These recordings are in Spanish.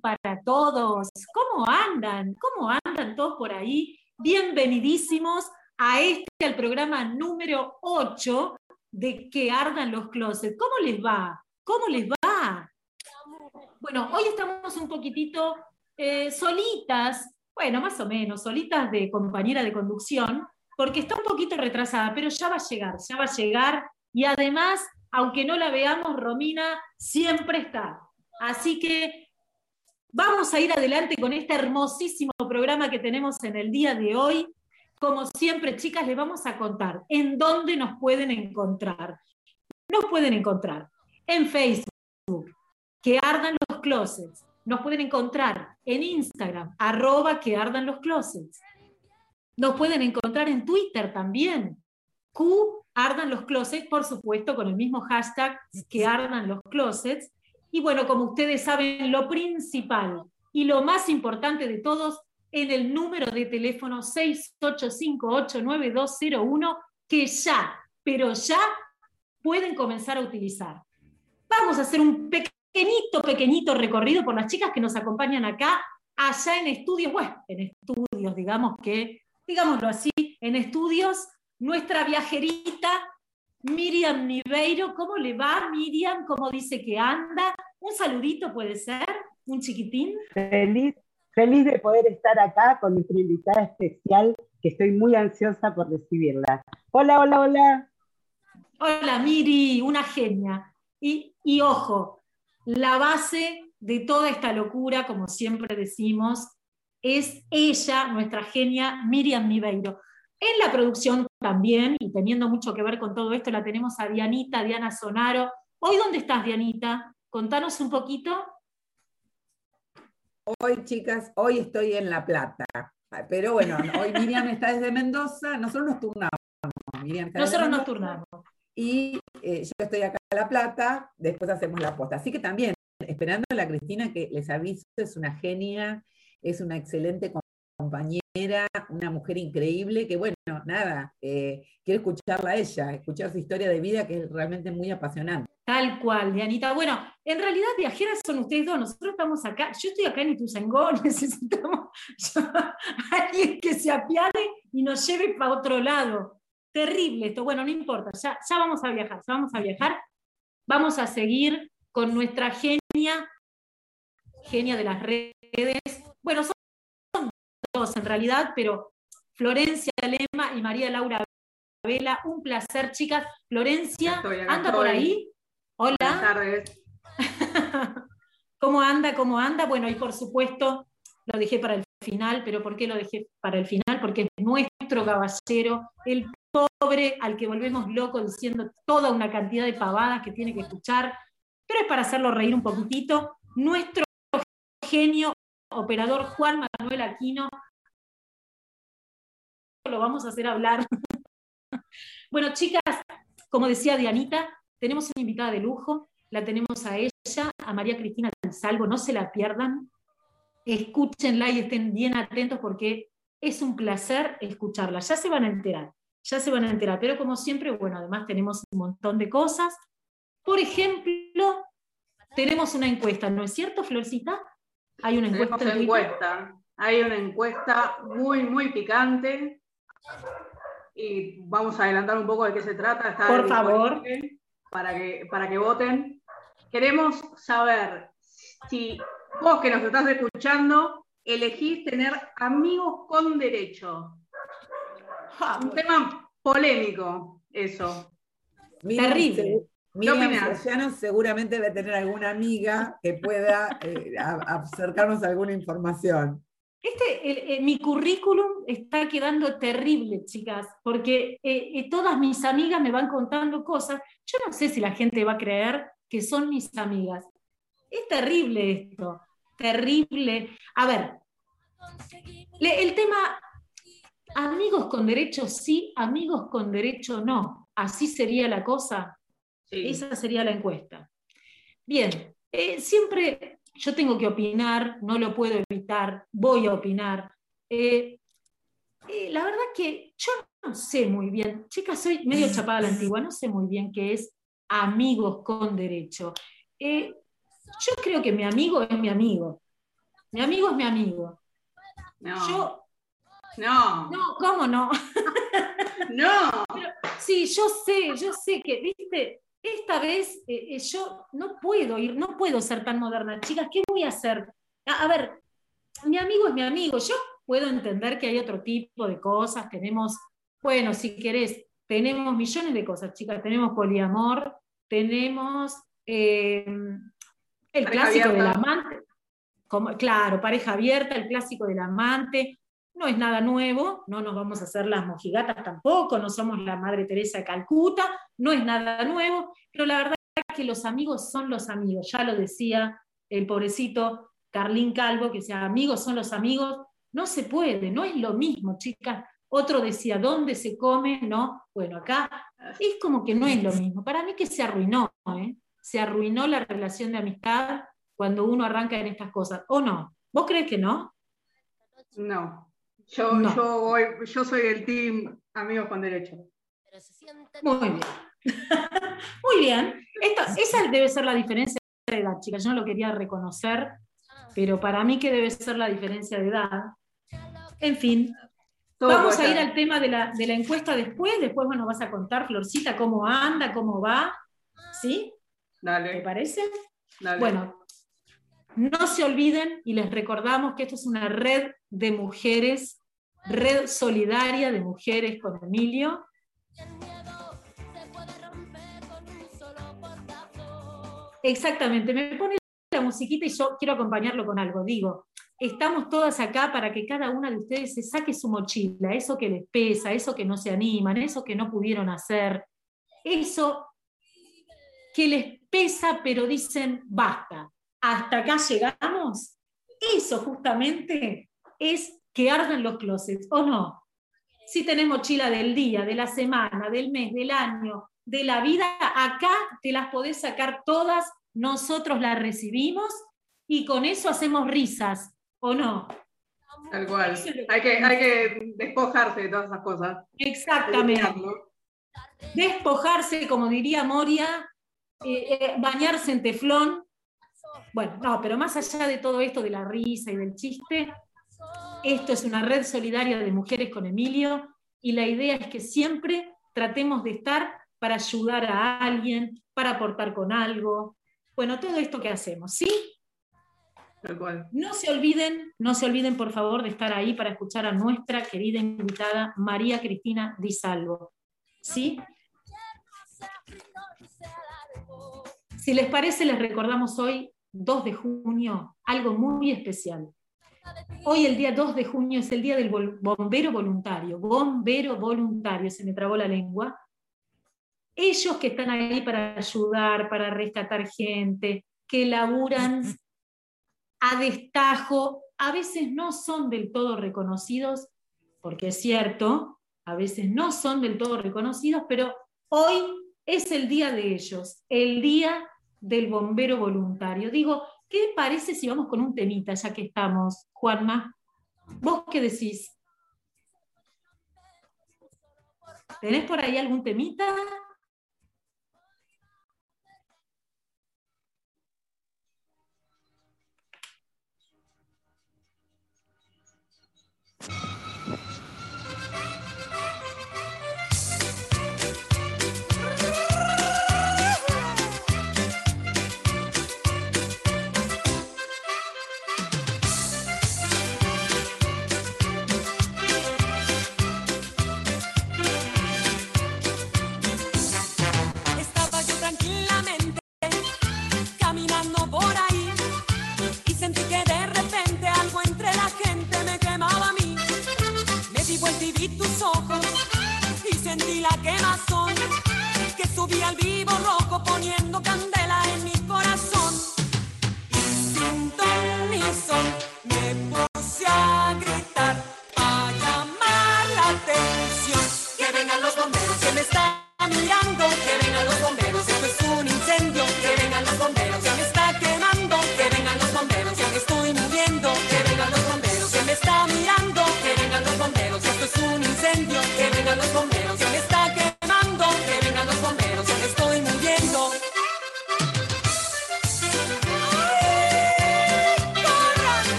para todos. ¿Cómo andan? ¿Cómo andan todos por ahí? Bienvenidísimos a este, al programa número 8 de Que Ardan los Closets. ¿Cómo les va? ¿Cómo les va? Bueno, hoy estamos un poquitito eh, solitas, bueno, más o menos, solitas de compañera de conducción, porque está un poquito retrasada, pero ya va a llegar, ya va a llegar. Y además, aunque no la veamos, Romina siempre está. Así que vamos a ir adelante con este hermosísimo programa que tenemos en el día de hoy. Como siempre, chicas, les vamos a contar en dónde nos pueden encontrar. Nos pueden encontrar en Facebook, que ardan los closets. Nos pueden encontrar en Instagram, arroba que ardan los closets. Nos pueden encontrar en Twitter también, Q ardan los closets, por supuesto, con el mismo hashtag que ardan los closets. Y bueno, como ustedes saben, lo principal y lo más importante de todos en el número de teléfono 68589201 que ya, pero ya pueden comenzar a utilizar. Vamos a hacer un pequeñito, pequeñito recorrido por las chicas que nos acompañan acá, allá en estudios, bueno, en estudios, digamos que, digámoslo así, en estudios, nuestra viajerita Miriam Niveiro. ¿Cómo le va, Miriam? ¿Cómo dice que anda? Un saludito puede ser, un chiquitín. Feliz, feliz de poder estar acá con nuestra invitada especial, que estoy muy ansiosa por recibirla. Hola, hola, hola. Hola, Miri, una genia. Y, y ojo, la base de toda esta locura, como siempre decimos, es ella, nuestra genia Miriam Niveiro. En la producción también, y teniendo mucho que ver con todo esto, la tenemos a Dianita, Diana Sonaro. ¿Hoy dónde estás, Dianita? Contanos un poquito. Hoy, chicas, hoy estoy en La Plata. Pero bueno, hoy Miriam está desde Mendoza, nosotros nos turnamos. Miriam Nosotros nos turnamos. Y eh, yo estoy acá La Plata, después hacemos la posta. Así que también, esperando a la Cristina, que les aviso, es una genia, es una excelente compañera, una mujer increíble, que bueno, nada, eh, quiero escucharla a ella, escuchar su historia de vida, que es realmente muy apasionante. Tal cual, Dianita. Bueno, en realidad viajeras son ustedes dos, nosotros estamos acá, yo estoy acá en Ituzaingó, necesitamos a alguien que se apiade y nos lleve para otro lado. Terrible esto, bueno, no importa, ya, ya vamos a viajar, ya vamos a viajar, vamos a seguir con nuestra genia, genia de las redes. Bueno, son son dos en realidad, pero Florencia Lema y María Laura Vela, un placer, chicas. Florencia, Estoy ¿anda por ahí? Hola. Buenas tardes. ¿Cómo anda? ¿Cómo anda? Bueno, y por supuesto, lo dejé para el final, pero ¿por qué lo dejé para el final? Porque es nuestro caballero, el pobre al que volvemos loco diciendo toda una cantidad de pavadas que tiene que escuchar, pero es para hacerlo reír un poquitito. Nuestro genio operador Juan Manuel Aquino, lo vamos a hacer hablar. bueno, chicas, como decía Dianita, tenemos una invitada de lujo, la tenemos a ella, a María Cristina Salvo, no se la pierdan, escúchenla y estén bien atentos porque es un placer escucharla, ya se van a enterar, ya se van a enterar, pero como siempre, bueno, además tenemos un montón de cosas. Por ejemplo, tenemos una encuesta, ¿no es cierto, Florcita? Hay una encuesta. Tenemos encuesta. Hay una encuesta muy, muy picante. Y vamos a adelantar un poco de qué se trata. Está Por disponible Para que, para que voten. Queremos saber si vos que nos estás escuchando elegís tener amigos con derecho. Un tema polémico, eso. Miriam, Terrible. Miriam? Soriano seguramente debe tener alguna amiga que pueda eh, a- acercarnos a alguna información. Este, el- el- mi currículum está quedando terrible, chicas, porque eh, eh, todas mis amigas me van contando cosas. Yo no sé si la gente va a creer que son mis amigas. Es terrible esto, terrible. A ver, le- el tema, amigos con derecho sí, amigos con derecho no. Así sería la cosa. Sí. Esa sería la encuesta. Bien, eh, siempre yo tengo que opinar, no lo puedo evitar, voy a opinar. Eh, eh, la verdad que yo no sé muy bien, chicas, soy medio chapada a la antigua, no sé muy bien qué es amigos con derecho. Yo creo que mi amigo es mi amigo. Mi amigo es mi amigo. No. Yo, no. no, ¿cómo no? No. Sí, yo sé, yo sé que, viste, esta vez eh, eh, yo no puedo ir, no puedo ser tan moderna. Chicas, ¿qué voy a hacer? A, a ver, mi amigo es mi amigo. Yo puedo entender que hay otro tipo de cosas. Tenemos, bueno, si querés, tenemos millones de cosas, chicas. Tenemos poliamor, tenemos eh, el Pareja clásico del amante. Como, claro, pareja abierta, el clásico del amante. No es nada nuevo, no nos vamos a hacer las mojigatas tampoco, no somos la Madre Teresa de Calcuta, no es nada nuevo, pero la verdad es que los amigos son los amigos, ya lo decía el pobrecito Carlín Calvo, que decía, amigos son los amigos, no se puede, no es lo mismo, chicas. Otro decía, ¿dónde se come? No, bueno, acá es como que no es lo mismo. Para mí que se arruinó, ¿eh? se arruinó la relación de amistad cuando uno arranca en estas cosas, ¿o no? ¿Vos crees que no? No. Yo, No. yo, voy, yo soy del team Amigos con Derecho. Muy bien. Muy bien. Esto- esa debe ser la diferencia de edad, chicas. Yo no lo quería reconocer, pero para mí que debe ser la diferencia de edad. En fin, Todo vamos a ir al tema de la, de la encuesta después. Después, bueno, vas a contar, Florcita, cómo anda, cómo va. ¿Sí? ¿Te Dale, parece? dale. Bueno, no se olviden y les recordamos que esto es una red de mujeres, red solidaria de mujeres con Emilio. Exactamente, me pone la musiquita y yo quiero acompañarlo con algo. Digo, estamos todas acá para que cada una de ustedes se saque su mochila, eso que les pesa, eso que no se animan, eso que no pudieron hacer, eso que les pesa pero dicen, basta, hasta acá llegamos. Eso justamente es que arden los closets, ¿o no? Si tenés mochila del día, de la semana, del mes, del año, de la vida, acá te las podés sacar todas, nosotros las recibimos y con eso hacemos risas, ¿o no? Tal cual. Es que Hay que, hay que despojarse de todas esas cosas. Exactamente. Despojarse, como diría Moria, eh, eh, bañarse en teflón. Bueno, no, pero más allá de todo esto de la risa y del chiste, esto es una red solidaria de mujeres con Emilio y la idea es que siempre tratemos de estar para ayudar a alguien, para aportar con algo. Bueno, todo esto que hacemos, ¿sí? No se olviden, no se olviden por favor de estar ahí para escuchar a nuestra querida invitada María Cristina Di Salvo. ¿Sí? Si les parece, les recordamos hoy, 2 de junio, algo muy especial. Hoy, el día 2 de junio, es el día del bombero voluntario. Bombero voluntario, se me trabó la lengua. Ellos que están ahí para ayudar, para rescatar gente, que laburan a destajo, a veces no son del todo reconocidos, porque es cierto, a veces no son del todo reconocidos, pero hoy es el día de ellos, el día del bombero voluntario. Digo, ¿qué parece si vamos con un temita, ya que estamos, Juanma? ¿Vos qué decís? ¿Tenés por ahí algún temita?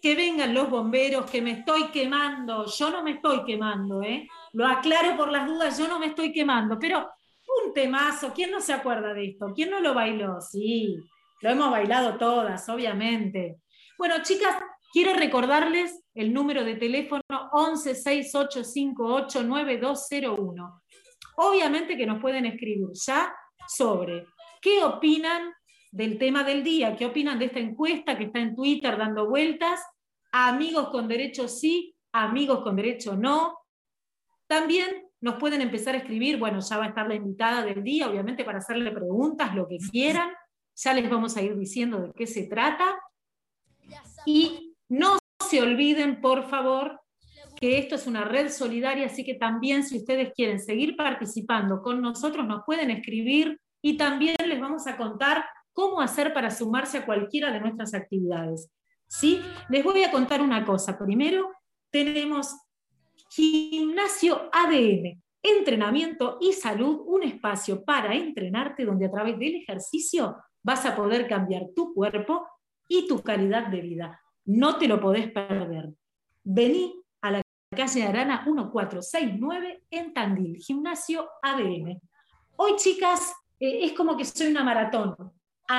Que vengan los bomberos, que me estoy quemando. Yo no me estoy quemando, ¿eh? Lo aclaro por las dudas, yo no me estoy quemando, pero un temazo, ¿quién no se acuerda de esto? ¿Quién no lo bailó? Sí, lo hemos bailado todas, obviamente. Bueno, chicas, quiero recordarles el número de teléfono 1168589201. Obviamente que nos pueden escribir ya sobre qué opinan del tema del día, qué opinan de esta encuesta que está en Twitter dando vueltas, amigos con derecho sí, amigos con derecho no. También nos pueden empezar a escribir, bueno, ya va a estar la invitada del día, obviamente, para hacerle preguntas, lo que quieran. Ya les vamos a ir diciendo de qué se trata. Y no se olviden, por favor, que esto es una red solidaria, así que también si ustedes quieren seguir participando con nosotros, nos pueden escribir y también les vamos a contar cómo hacer para sumarse a cualquiera de nuestras actividades. ¿Sí? Les voy a contar una cosa. Primero, tenemos Gimnasio ADN, entrenamiento y salud, un espacio para entrenarte donde a través del ejercicio vas a poder cambiar tu cuerpo y tu calidad de vida. No te lo podés perder. Vení a la calle Arana 1469 en Tandil, Gimnasio ADN. Hoy, chicas, eh, es como que soy una maratón.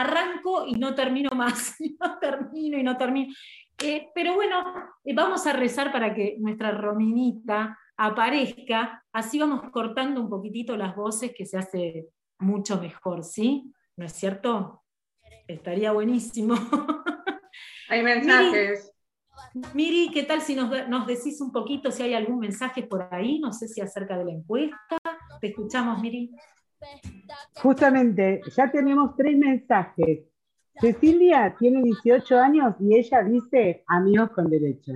Arranco y no termino más, no termino y no termino. Eh, pero bueno, eh, vamos a rezar para que nuestra Rominita aparezca, así vamos cortando un poquitito las voces que se hace mucho mejor, ¿sí? ¿No es cierto? Estaría buenísimo. Hay mensajes. Miri, ¿qué tal si nos, nos decís un poquito si hay algún mensaje por ahí? No sé si acerca de la encuesta. Te escuchamos, Miri. Justamente, ya tenemos tres mensajes. Cecilia tiene 18 años y ella dice amigos con derecho.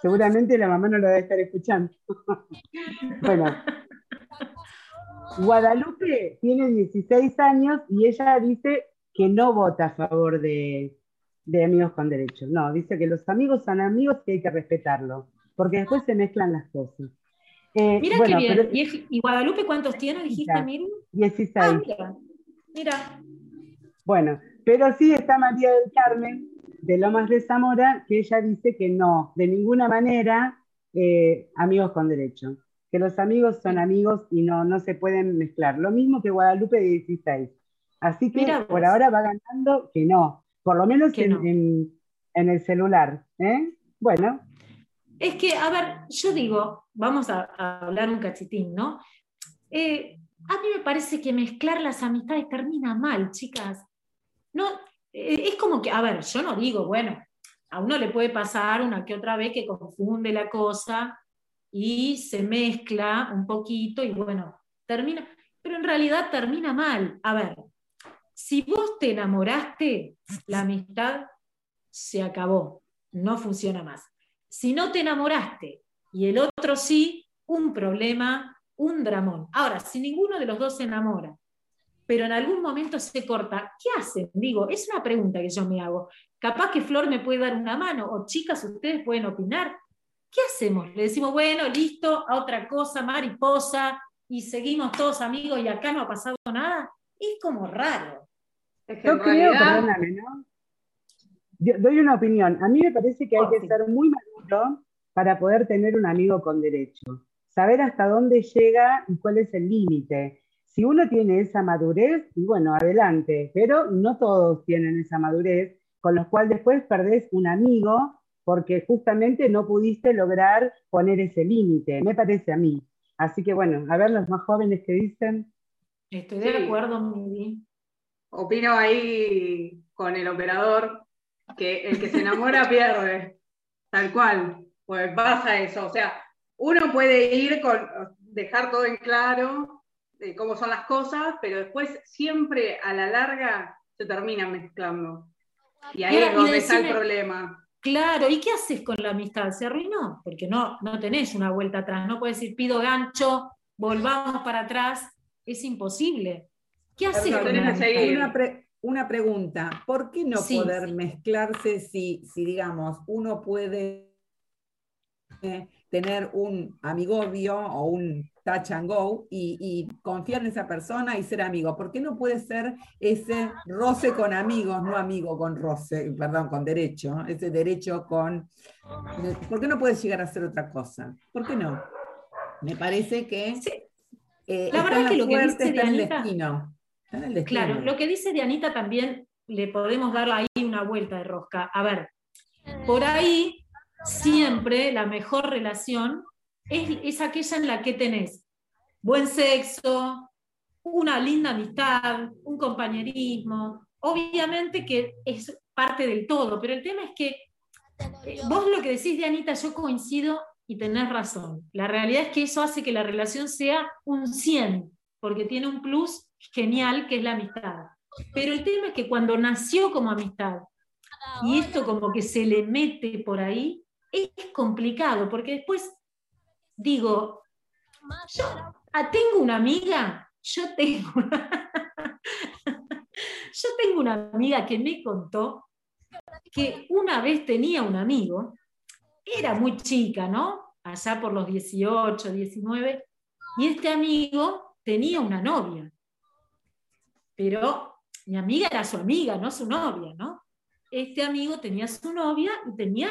Seguramente la mamá no lo debe estar escuchando. bueno. Guadalupe tiene 16 años y ella dice que no vota a favor de, de amigos con derecho. No, dice que los amigos son amigos y hay que respetarlo, porque después se mezclan las cosas. Eh, Mira bueno, qué bien. pero- ¿Y, Guadalupe cuántos tiene, dijiste, Mira. Miri? 16. Ah, mira. Mira. Bueno, pero sí está María del Carmen de Lomas de Zamora, que ella dice que no, de ninguna manera, eh, amigos con derecho. Que los amigos son amigos y no, no se pueden mezclar. Lo mismo que Guadalupe de 16. Así que por vos. ahora va ganando que no, por lo menos en, no. en- en el celular. ¿eh? Bueno, Es que, a ver, yo digo, vamos a, hablar un cachitín, ¿no? Eh, a mí me parece que mezclar las amistades termina mal, chicas. No, eh, es como que, a ver, yo no digo, bueno, a uno le puede pasar una que otra vez que confunde la cosa y se mezcla un poquito y bueno, termina, pero en realidad termina mal. A ver, si vos te enamoraste, la amistad se acabó, no funciona más. Si no te enamoraste y el otro sí, un problema, un dramón. Ahora, si ninguno de los dos se enamora, pero en algún momento se corta, ¿qué hacen? Digo, es una pregunta que yo me hago. Capaz que Flor me puede dar una mano, o chicas, ustedes pueden opinar. ¿Qué hacemos? Le decimos, bueno, listo, a otra cosa, mariposa, y seguimos todos amigos y acá no ha pasado nada. Es como raro. Es que yo en creo, perdóname, ¿no? Yo doy una opinión. A mí me parece que hay que Porfi. ser muy maduro para poder tener un amigo con derecho. Saber hasta dónde llega y cuál es el límite. Si uno tiene esa madurez, y bueno, adelante, pero no todos tienen esa madurez, con lo cual después perdés un amigo porque justamente no pudiste lograr poner ese límite, me parece a mí. Así que bueno, a ver los más jóvenes que dicen. Estoy de Sí. acuerdo, Miri. opino ahí con el operador que el que se enamora pierde. Tal cual. Pues pasa eso. O sea, uno puede ir con dejar todo en claro de cómo son las cosas, pero después siempre a la larga se termina mezclando. Y ahí Y ahora, es donde está el problema. Claro, ¿y qué haces con la amistad? ¿Se arruinó? Porque no, no tenés una vuelta atrás. No puedes decir, pido gancho, volvamos para atrás. Es imposible. ¿Qué haces no, con la amistad? seguir. Una, pre- una pregunta, ¿por qué no Sí. poder mezclarse si, si, digamos, uno puede eh, tener un amigobio o un touch and go y, y confiar en esa persona y ser amigo? ¿Por qué no puede ser ese roce con amigos, no amigo con roce, perdón, con derecho, ese derecho con... ¿Por qué no puede llegar a ser otra cosa? ¿Por qué no? Me parece que... Sí. eh, La verdad en que lo que dice está en el destino. Claro, lo que dice Dianita también le podemos dar ahí una vuelta de rosca. A ver, por ahí siempre la mejor relación es, es aquella en la que tenés buen sexo, una linda amistad, un compañerismo. Obviamente que es parte del todo, pero el tema es que eh, vos lo que decís, Dianita, yo coincido y tenés razón. La realidad es que eso hace que la relación sea un 100, porque tiene un plus genial que es la amistad. Pero el tema es que cuando nació como amistad, y esto como que se le mete por ahí, es complicado, porque después digo, yo ah, tengo una amiga, yo tengo una, yo tengo una amiga que me contó que una vez tenía un amigo, era muy chica, ¿no? Allá por los 18, 19, y este amigo tenía una novia. Pero mi amiga era su amiga, no su novia, ¿no? Este amigo tenía su novia y tenía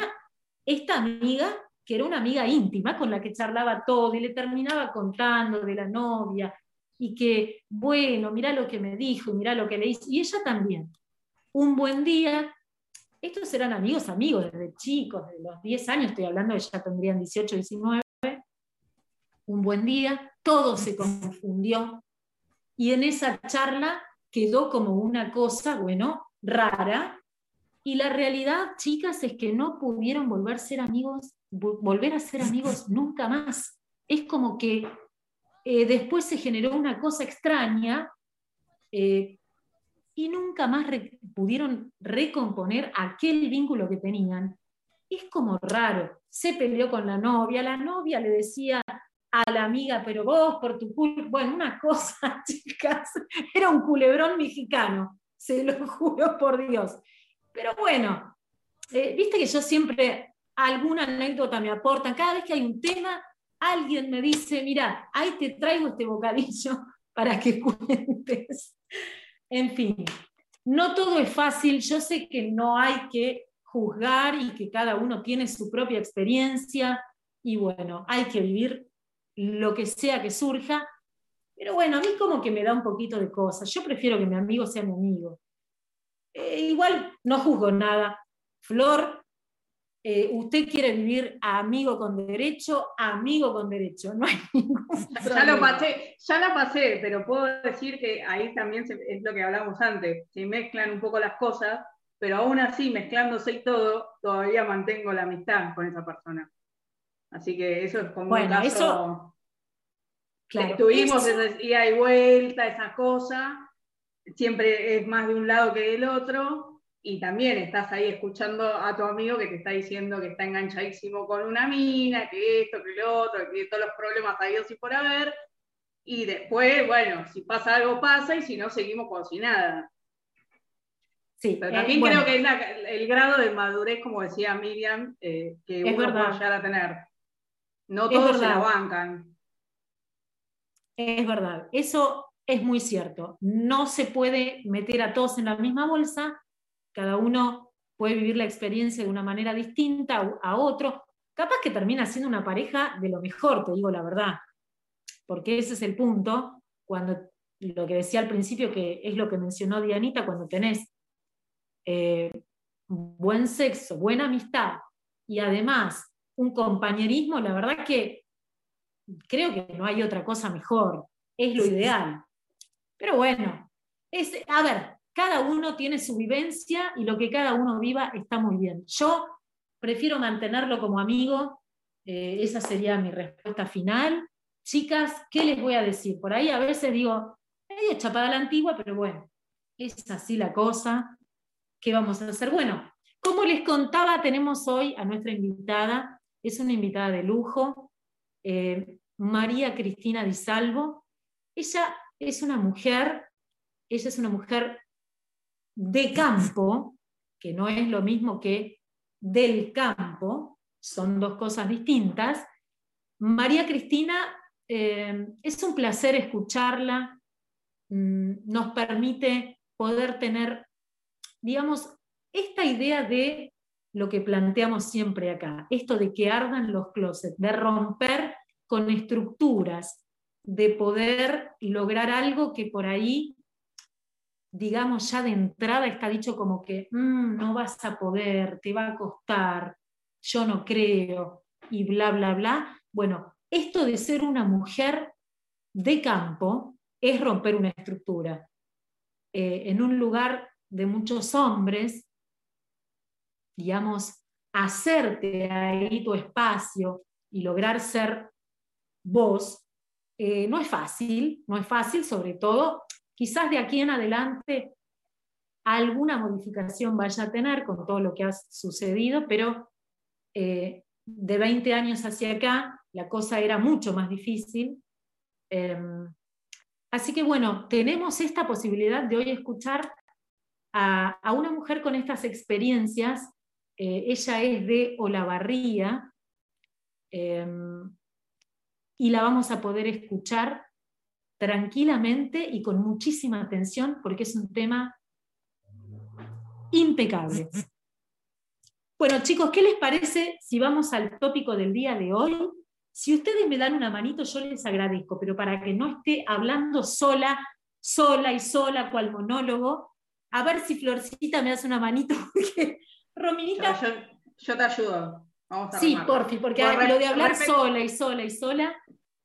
esta amiga que era una amiga íntima con la que charlaba todo y le terminaba contando de la novia y que, bueno, mira lo que me dijo mira lo que le hizo. Y ella también. Un buen día, estos eran amigos, amigos desde chicos, desde los 10 años, estoy hablando, ya tendrían 18, 19. Un buen día, todo se confundió y en esa charla quedó como una cosa, bueno, rara. Y la realidad, chicas, es que no pudieron volver a ser amigos, vo- volver a ser amigos nunca más. Es como que eh, después se generó una cosa extraña eh, y nunca más re- pudieron recomponer aquel vínculo que tenían. Es como raro. Se peleó con la novia, la novia le decía a la amiga, pero vos por tu culpa, bueno, una cosa, chicas, era un culebrón mexicano, se lo juro por Dios. Pero bueno, eh, viste que yo siempre alguna anécdota me aportan, cada vez que hay un tema, alguien me dice, mira, ahí te traigo este bocadillo para que cuentes. En fin, no todo es fácil, yo sé que no hay que juzgar y que cada uno tiene su propia experiencia y bueno, hay que vivir lo que sea que surja, pero bueno, a mí como que me da un poquito de cosas, yo prefiero que mi amigo sea mi amigo. Eh, igual no juzgo nada. Flor, eh, usted quiere vivir amigo con derecho, amigo con derecho, no hay ningún Ya lo pasé, ya la pasé, pero puedo decir que ahí también se- es lo que hablamos antes, se mezclan un poco las cosas, pero aún así, mezclándose y todo, todavía mantengo la amistad con esa persona. Así que eso es como Bueno, un caso. eso- Claro, Tuvimos eso- esa ida y vuelta, esa cosa, siempre es más de un lado que del otro, y también estás ahí escuchando a tu amigo que te está diciendo que está enganchadísimo con una mina, que esto, que lo otro, que todos los problemas habidos y por haber, y después, bueno, si pasa algo pasa, y si no, seguimos como si nada. sí, Pero eh, también bueno, creo que es la- el grado de madurez, como decía Miriam, eh, que Es uno verdad. puede llegar a tener. No todos se la bancan. Es verdad, eso es muy cierto. No se puede meter a todos en la misma bolsa, cada uno puede vivir la experiencia de una manera distinta a- a otro. Capaz que termina siendo una pareja de lo mejor, te digo la verdad, porque ese es el punto, cuando lo que decía al principio, que es lo que mencionó Dianita, cuando tenés eh, buen sexo, buena amistad y además un compañerismo, la verdad que creo que no hay otra cosa mejor, es lo ideal. Pero bueno, es, a ver, cada uno tiene su vivencia y lo que cada uno viva está muy bien. Yo prefiero mantenerlo como amigo, eh, esa sería mi respuesta final. Chicas, ¿qué les voy a decir? Por ahí a veces digo, medio chapada la antigua, pero bueno, es así la cosa. ¿Qué vamos a hacer? Bueno, como les contaba, tenemos hoy a nuestra invitada, es una invitada de lujo, eh, María Cristina Di Salvo. Ella es una mujer, ella es una mujer de campo, que no es lo mismo que del campo, son dos cosas distintas. María Cristina, eh, es un placer escucharla, mm, nos permite poder tener, digamos, esta idea de lo que planteamos siempre acá, esto de que ardan los closets, de romper con estructuras, de poder lograr algo que por ahí, digamos, ya de entrada está dicho como que "Mm, no vas a poder, te va a costar, yo no creo, y bla, bla, bla. Bueno, esto de ser una mujer de campo es romper una estructura. Eh, en un lugar de muchos hombres, digamos, hacerte ahí tu espacio y lograr ser vos, eh, no es fácil, no es fácil, sobre todo, quizás de aquí en adelante alguna modificación vaya a tener con todo lo que ha sucedido, pero eh, de 20 años hacia acá la cosa era mucho más difícil. Em, así que bueno, tenemos esta posibilidad de hoy escuchar a, a una mujer con estas experiencias. Eh, ella es de Olavarría em, y la vamos a poder escuchar tranquilamente y con muchísima atención porque es un tema impecable. Bueno, chicos, ¿qué les parece si vamos al tópico del día de hoy? Si ustedes me dan una manito, yo les agradezco, pero para que no esté hablando sola, sola y sola, cual monólogo, a ver si Florcita me hace una manito, porque Rominita... Yo, yo- yo te ayudo. Vamos a Sí, porfi, porque lo de hablar sola y sola y sola,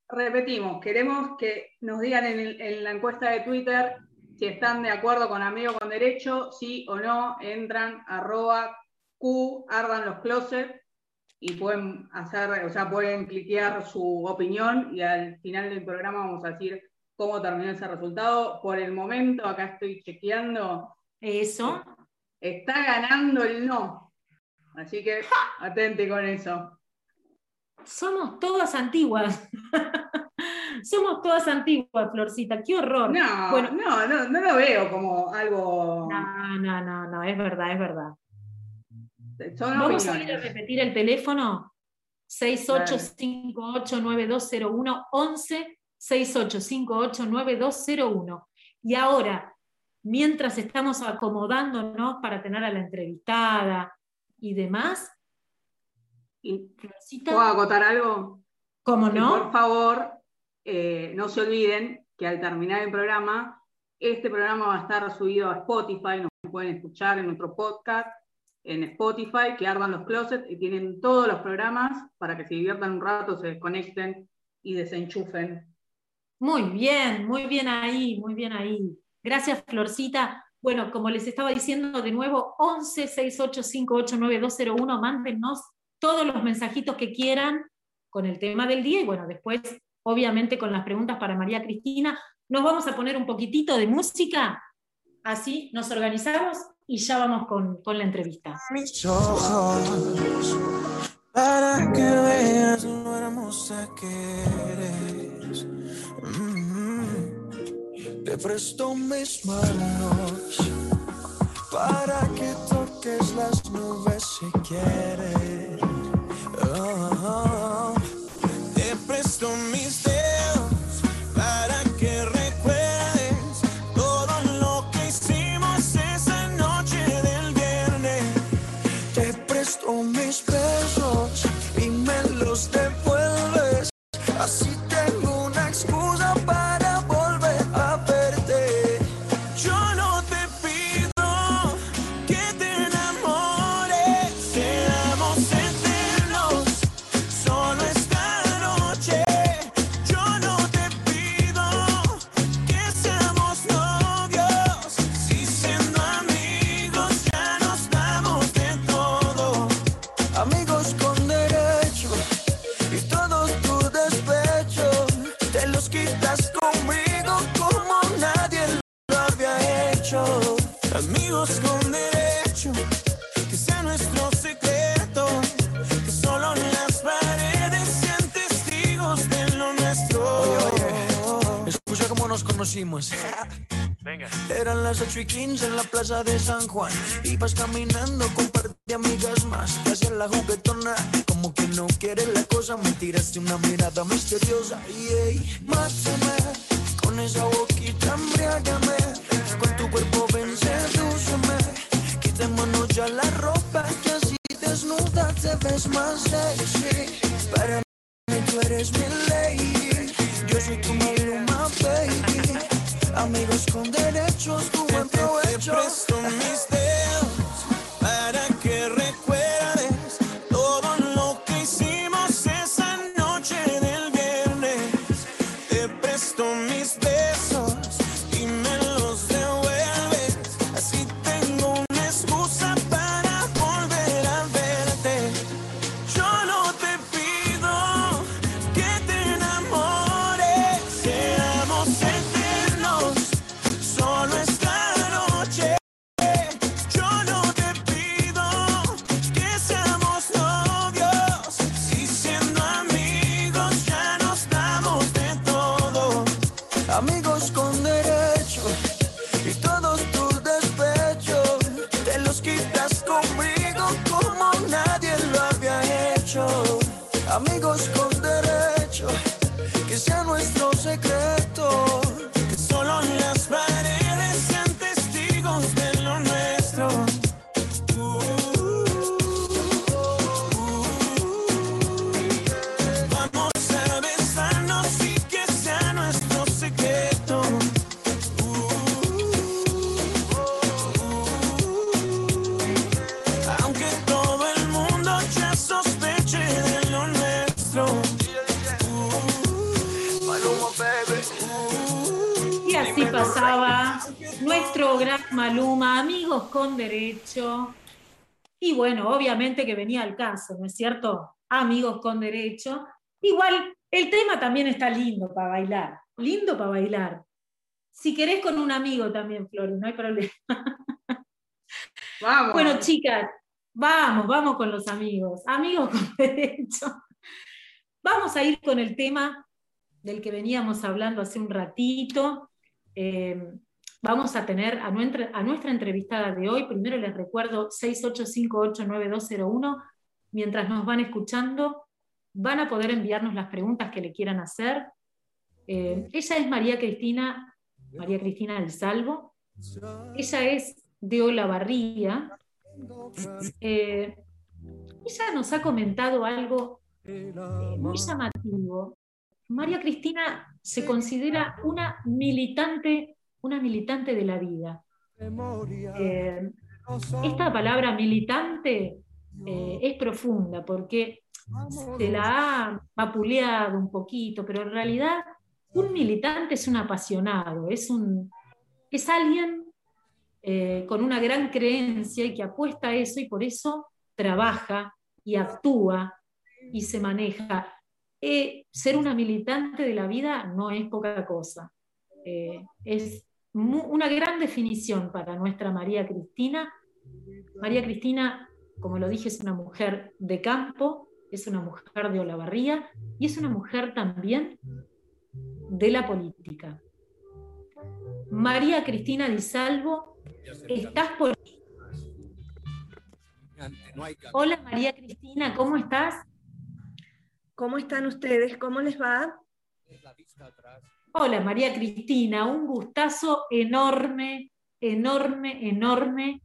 Repetimos, queremos que nos digan en, el- en la encuesta de Twitter si están de acuerdo con Amigo con Derecho, sí o no, entran arroba Q, ardan los closets y pueden hacer, o sea, pueden cliquear su opinión y al final del programa vamos a decir cómo terminó ese resultado. Por el momento, acá estoy chequeando, eso. Está ganando el no. Así que atente con eso. Somos todas antiguas. Somos todas antiguas, Florcita, qué horror. No, Bueno. no, no, no lo veo como algo. No, no, no, no, es verdad, es verdad. Son Vamos a ir a repetir el teléfono 68589201 11 68589201. Y ahora, mientras estamos acomodándonos para tener a la entrevistada y demás, Florcita, ¿Puedo acotar algo? ¿cómo no? Por favor, eh, no se olviden que al terminar el programa, este programa va a estar subido a Spotify, nos pueden escuchar en nuestro podcast en Spotify, que ardan los closets y tienen todos los programas para que se diviertan un rato, se desconecten y desenchufen. Muy bien, muy bien ahí, muy bien ahí. Gracias, Florcita. Bueno, como les estaba diciendo de nuevo, 11 68589201, mándenos todos los mensajitos que quieran con el tema del día y bueno, después, obviamente, con las preguntas para María Cristina. Nos vamos a poner un poquitito de música, así nos organizamos y ya vamos con, con la entrevista. mis ojos para que veas lo hermosa que eres. Mm, Te presto mis manos para que toques las nubes si quieres. Oh, te presto mis de San Juan. Ibas caminando con Amigos con derecho y todos tus despechos te los quitas conmigo como nadie lo había hecho. Amigos con Y bueno, obviamente que venía al caso, ¿no es cierto? Amigos con derecho. Igual, el tema también está lindo para bailar. Lindo para bailar. Si querés con un amigo también, Flori, no hay problema. Vamos. Bueno, chicas, vamos, vamos con los amigos. Amigos con derecho. Vamos a ir con el tema del que veníamos hablando hace un ratito. Eh, vamos a tener a nuestra, entrevistada de hoy. Primero les recuerdo 68589201. Mientras nos van escuchando, van a poder enviarnos las preguntas que le quieran hacer. Eh, ella es María Cristina, María Cristina del Salvo. Ella es de Olavarría. Eh, ella nos ha comentado algo eh, muy llamativo. María Cristina se considera una militante, una militante de la vida. Eh, esta palabra militante eh, es profunda porque se la ha vapuleado un poquito, pero en realidad un militante es un apasionado, es, un, es alguien eh, con una gran creencia y que apuesta a eso y por eso trabaja y actúa y se maneja. Eh, ser una militante de la vida no es poca cosa. Eh, es una gran definición para nuestra María Cristina. María Cristina, como lo dije, es una mujer de campo, es una mujer de Olavarría y es una mujer también de la política. María Cristina Di Salvo, estás por... Hola María Cristina, ¿cómo estás? ¿Cómo están ustedes? ¿Cómo les va? Hola María Cristina, un gustazo enorme, enorme, enorme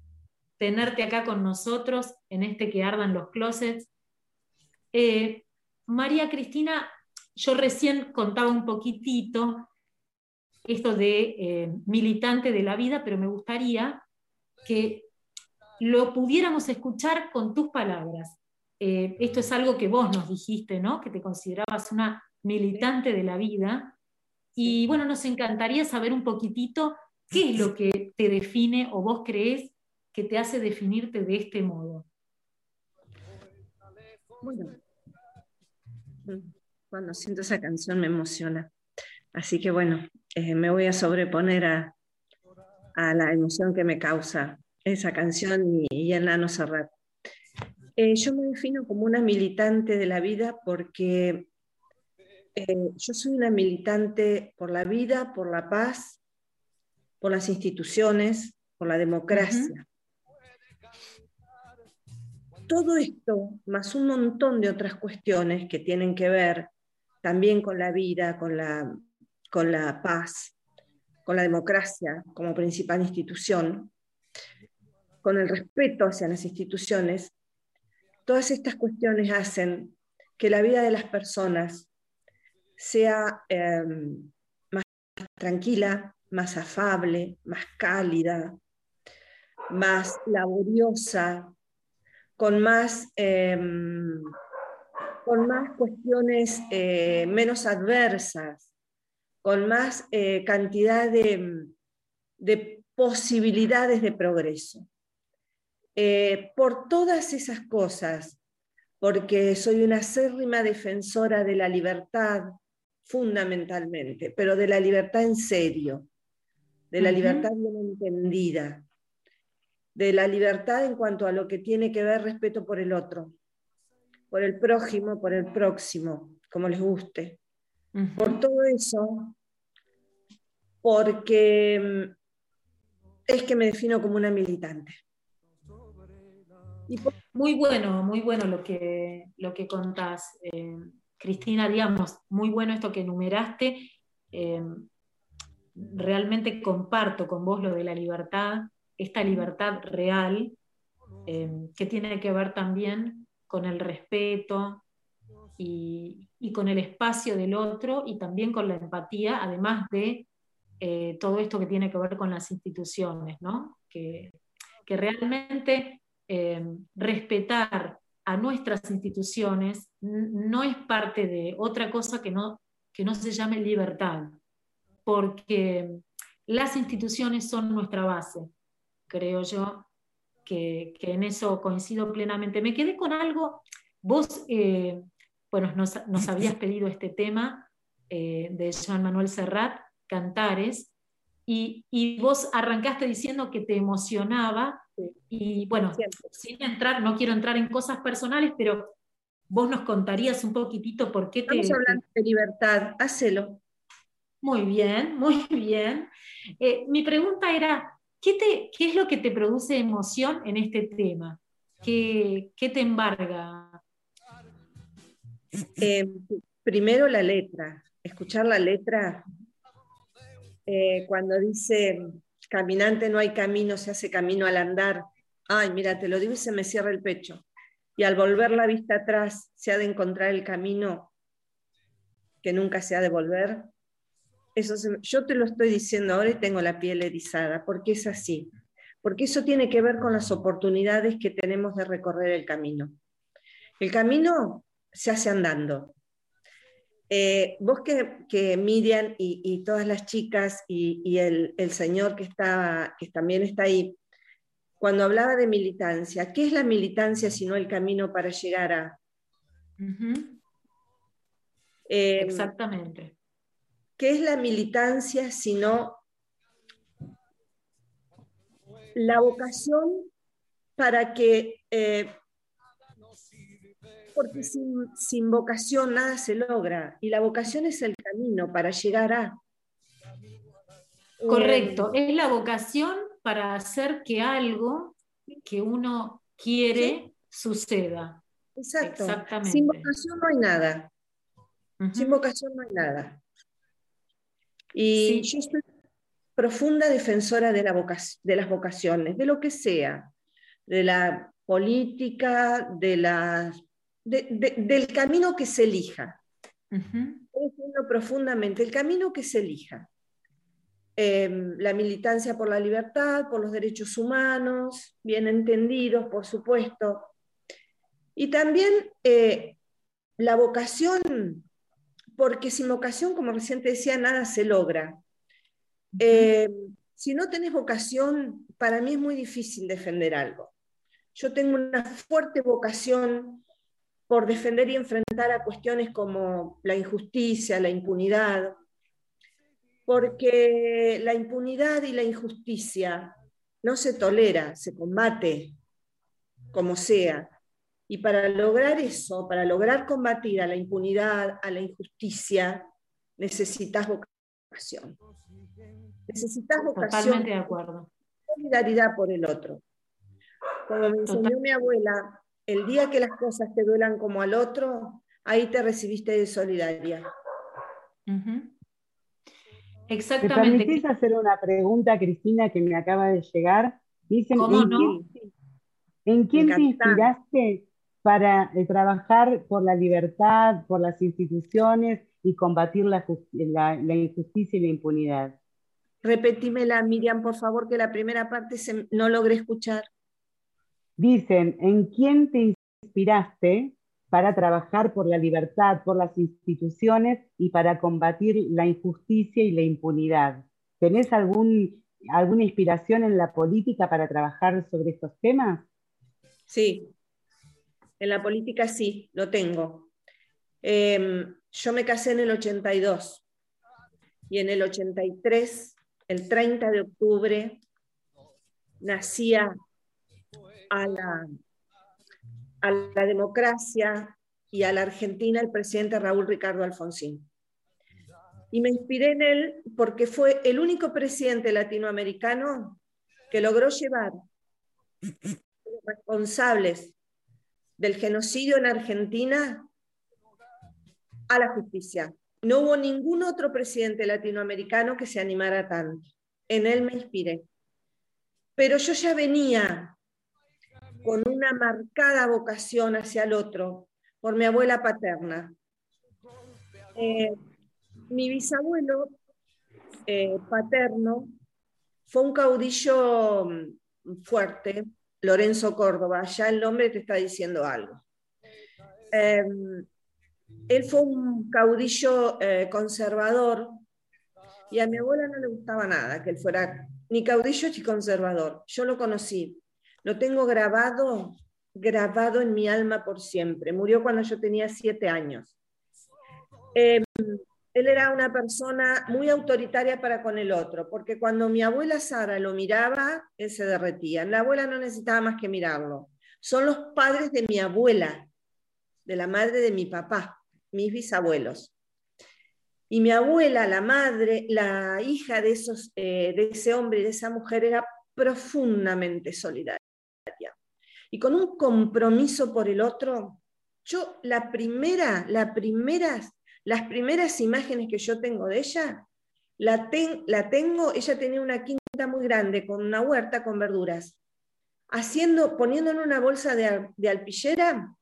tenerte acá con nosotros en este que ardan los closets. Eh, María Cristina, yo recién contaba un poquitito esto de eh, militante de la vida, pero me gustaría que lo pudiéramos escuchar con tus palabras. Eh, esto es algo que vos nos dijiste, ¿no? Que te considerabas una militante de la vida. Y bueno, nos encantaría saber un poquitito qué es lo que te define o vos crees que te hace definirte de este modo. Bueno, cuando siento esa canción me emociona. Así que bueno, eh, me voy a sobreponer a, a la emoción que me causa esa canción y, y el Nano Serrat. Eh, yo me defino como una militante de la vida porque eh, yo soy una militante por la vida, por la paz, por las instituciones, por la democracia. Todo esto, más un montón de otras cuestiones que tienen que ver también con la vida, con la, con la paz, con la democracia como principal institución, con el respeto hacia las instituciones, todas estas cuestiones hacen que la vida de las personas sea eh, más tranquila, más afable, más cálida, más laboriosa, con más, em, con más cuestiones eh, menos adversas, con más eh, cantidad de, de, posibilidades de progreso. Eh, por todas esas cosas, porque soy una acérrima defensora de la libertad fundamentalmente, pero de la libertad en serio, de la libertad bien entendida, de la libertad en cuanto a lo que tiene que ver respeto por el otro, por el prójimo, por el próximo, como les guste. Por todo eso, porque mm, es que me defino como una militante. Muy bueno, muy bueno lo que, lo que contás, eh, Cristina, digamos, muy bueno esto que enumeraste. Eh, realmente comparto con vos lo de la libertad, esta libertad real, eh, que tiene que ver también con el respeto y, con el espacio del otro y también con la empatía, además de eh, todo esto que tiene que ver con las instituciones, ¿no? que, realmente eh, respetar a nuestras instituciones no es parte de otra cosa que no, que no se llame libertad porque las instituciones son nuestra base, creo yo, que, en eso coincido plenamente. Me quedé con algo, vos, eh, bueno, nos, habías pedido este tema eh, de Joan Manuel Serrat, Cantares, y, vos arrancaste diciendo que te emocionaba, y bueno, sin entrar, no quiero entrar en cosas personales, pero vos nos contarías un poquitito por qué te... Estamos hablando de libertad, hacelo. Muy bien, muy bien. Eh, mi pregunta era, ¿qué, te, ¿qué, es lo que te produce emoción en este tema? ¿Qué, qué te embarga? Eh, primero la letra, escuchar la letra eh, cuando dice, caminante no hay camino, se hace camino al andar. Ay, mira, te lo digo y se me cierra el pecho. Y al volver la vista atrás, se ha de encontrar el camino que nunca se ha de volver eso yo te lo estoy diciendo ahora y tengo la piel erizada, porque es así, porque eso tiene que ver con las oportunidades que tenemos de recorrer el camino. El camino se hace andando. Eh, vos que, que Miriam y, todas las chicas y, el, señor que, está, que también está ahí, cuando hablaba de militancia, ¿qué es la militancia sino el camino para llegar a... Eh, Exactamente. ¿Qué es la militancia sino la vocación para que, eh, porque sin, vocación nada se logra, y la vocación es el camino para llegar a... Correcto, es la vocación para hacer que algo que uno quiere suceda. Exacto. Sin vocación no hay nada. Sin vocación no hay nada. Y yo soy profunda defensora de, la de las vocaciones, de lo que sea, de la política, de del camino que se elija. Uh profundamente el camino que se elija. Em, la militancia por la libertad, por los derechos humanos, bien entendidos, por supuesto. Y también eh, la vocación porque sin vocación, como recién te decía, nada se logra. Eh, si no tenés vocación, para mí es muy difícil defender algo. Yo tengo una fuerte vocación por defender y enfrentar a cuestiones como la injusticia, la impunidad, porque la impunidad y la injusticia no se tolera, se combate como sea. Y para lograr eso, para lograr combatir a la impunidad, a la injusticia, necesitas vocación. Necesitas vocación, Totalmente de acuerdo. solidaridad por el otro. Como me enseñó Total- mi abuela, el día que las cosas te duelan como al otro, ahí te recibiste de solidaria. Ujú. ¿Me Exactamente. permitís hacer una pregunta, Cristina, que me acaba de llegar? Dicen, ¿Cómo ¿en, no? quién, en quién te inspiraste para eh, trabajar por la libertad, por las instituciones y combatir la, jus- la- la injusticia y la impunidad? Repetímela, Miriam, por favor, que la primera parte se- no logré escuchar. Dicen, ¿en quién te inspiraste para trabajar por la libertad, por las instituciones y para combatir la injusticia y la impunidad? ¿Tenés algún, alguna inspiración en la política para trabajar sobre estos temas? Sí, en la política sí, lo tengo. Em, yo me casé en el 82 y en el 83, el 30 de octubre, nacía a la, a la democracia y a la Argentina el presidente Raúl Ricardo Alfonsín. Y me inspiré en él porque fue el único presidente latinoamericano que logró llevar los responsables del genocidio en Argentina a la justicia. No hubo ningún otro presidente latinoamericano que se animara tanto. En él me inspiré. Pero yo ya venía con una marcada vocación hacia el otro por mi abuela paterna. Eh, mi bisabuelo eh, paterno fue un caudillo mm, fuerte, Lorenzo Córdoba, ya el nombre te está diciendo algo. Eh, él fue un caudillo conservador y a mi abuela no le gustaba nada que él fuera ni caudillo ni conservador. Yo lo conocí, lo tengo grabado, grabado en mi alma por siempre. Murió cuando yo tenía siete años. Eh, él era una persona muy autoritaria para con el otro, porque cuando mi abuela Sara lo miraba, él se derretía. La abuela no necesitaba más que mirarlo. Son los padres de mi abuela, de la madre de mi papá, mis bisabuelos. Y mi abuela, la madre, la hija de, esos, eh, de ese hombre y de esa mujer, era profundamente solidaria. Y con un compromiso por el otro, yo la primera, la primeras, las primeras imágenes que yo tengo de ella, la, ten, la tengo, ella tenía una quinta muy grande, con una huerta con verduras, haciendo, poniendo en una bolsa de, de alpillera,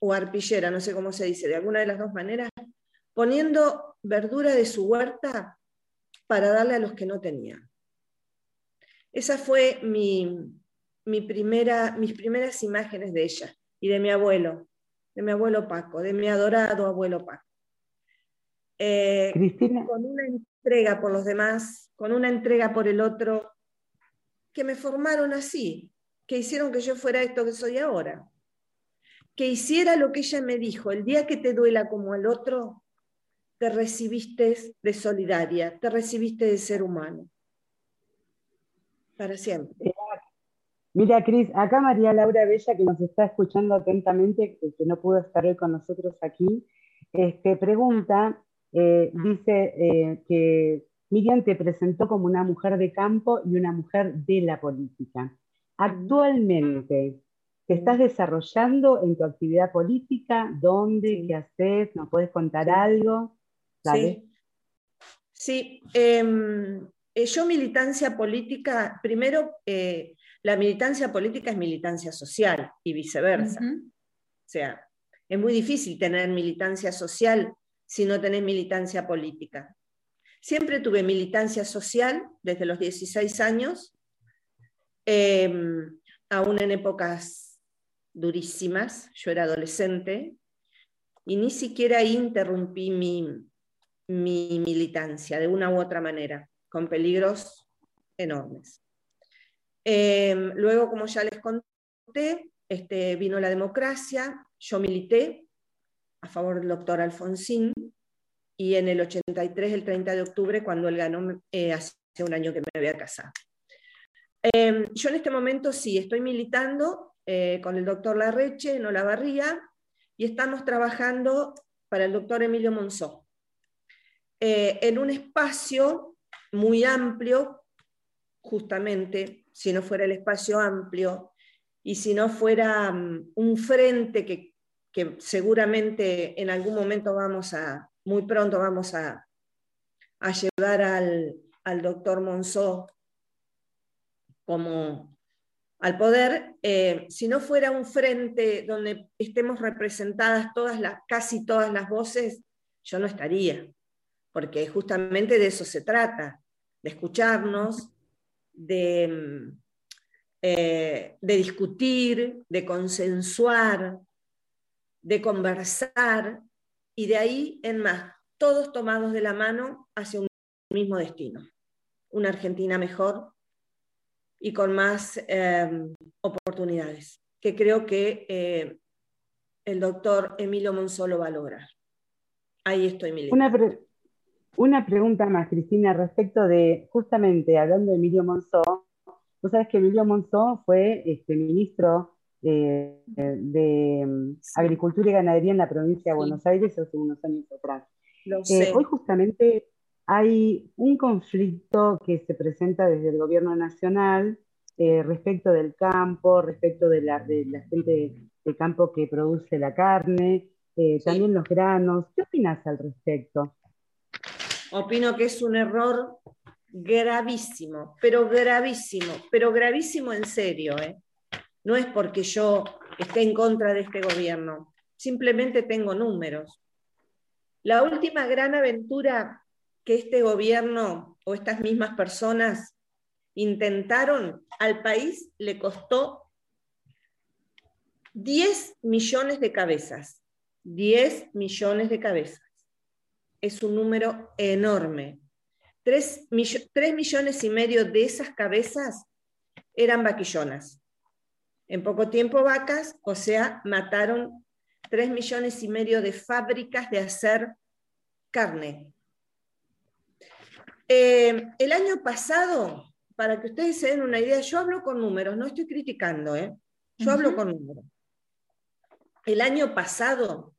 o arpillera, no sé cómo se dice, de alguna de las dos maneras, poniendo verdura de su huerta para darle a los que no tenían. Esa fue mi, mi primera, mis primeras imágenes de ella y de mi abuelo, de mi abuelo Paco, de mi adorado abuelo Paco. Eh, Cristina. Con una entrega por los demás, con una entrega por el otro, que me formaron así, que hicieron que yo fuera esto que soy ahora. Que hiciera lo que ella me dijo, el día que te duela como al otro, te recibiste de solidaria, te recibiste de ser humano. Para siempre. Mira, Cris, acá María Laura Bella, que nos está escuchando atentamente, que, no pudo estar hoy con nosotros aquí, este, pregunta, eh, dice eh, que Miriam te presentó como una mujer de campo y una mujer de la política. Actualmente, ¿te estás desarrollando en tu actividad política? ¿Dónde? Sí. ¿Qué haces? ¿Nos puedes contar algo? Dale. Sí, sí em, eh, yo militancia política, primero, la militancia política es militancia social y viceversa. O sea, es muy difícil tener militancia social si no tenés militancia política. Siempre tuve militancia social desde los 16 años, em, aún en épocas durísimas, yo era adolescente, y ni siquiera interrumpí mi, mi militancia de una u otra manera, con peligros enormes. Eh, luego, como ya les conté, este, vino la democracia, yo milité a favor del doctor Alfonsín, y en el 83, el 30 de octubre, cuando él ganó, eh, hace un año que me había casado. Eh, yo en este momento sí, estoy militando eh, con el doctor Larreche en Olavarría, y estamos trabajando para el doctor Emilio Monzó. eh, en un espacio muy amplio, justamente, si no fuera el espacio amplio y si no fuera mm, un frente que, que seguramente en algún momento vamos a, muy pronto vamos a, a llevar al, al doctor Monzó como al poder, eh, si no fuera un frente donde estemos representadas todas las, casi todas las voces, yo no estaría, porque justamente de eso se trata, de escucharnos, de, mm, eh, de discutir, de consensuar, de conversar, y de ahí en más, todos tomados de la mano hacia un mismo destino, una Argentina mejor, y con más eh, oportunidades, que creo que eh, el doctor Emilio Monsolo va a lograr. Ahí estoy, Emilio. Una, una pregunta más, Cristina, respecto de, justamente hablando de Emilio Monzó, vos sabés que Emilio Monzó fue este, ministro eh, de mm, Agricultura y Ganadería en la provincia de. Buenos Aires hace unos años atrás. Lo Eh, hoy justamente hay un conflicto que se presenta desde el gobierno nacional eh, respecto del campo, respecto de la, de la gente de campo que produce la carne, eh, también los granos. ¿Qué opinas al respecto? Opino que es un error gravísimo, pero gravísimo, pero gravísimo en serio. ¿eh? No es porque yo esté en contra de este gobierno, simplemente tengo números. La última gran aventura que este gobierno o estas mismas personas intentaron al país le costó 10 millones de cabezas. 10 millones de cabezas. Es un número enorme. 3, millones y medio de esas cabezas eran vaquillonas. En poco tiempo vacas, o sea, mataron 3 millones y medio de fábricas de hacer carne. Eh, el año pasado, para que ustedes se den una idea, yo hablo con números, no estoy criticando, ¿eh? yo hablo con números. El año pasado,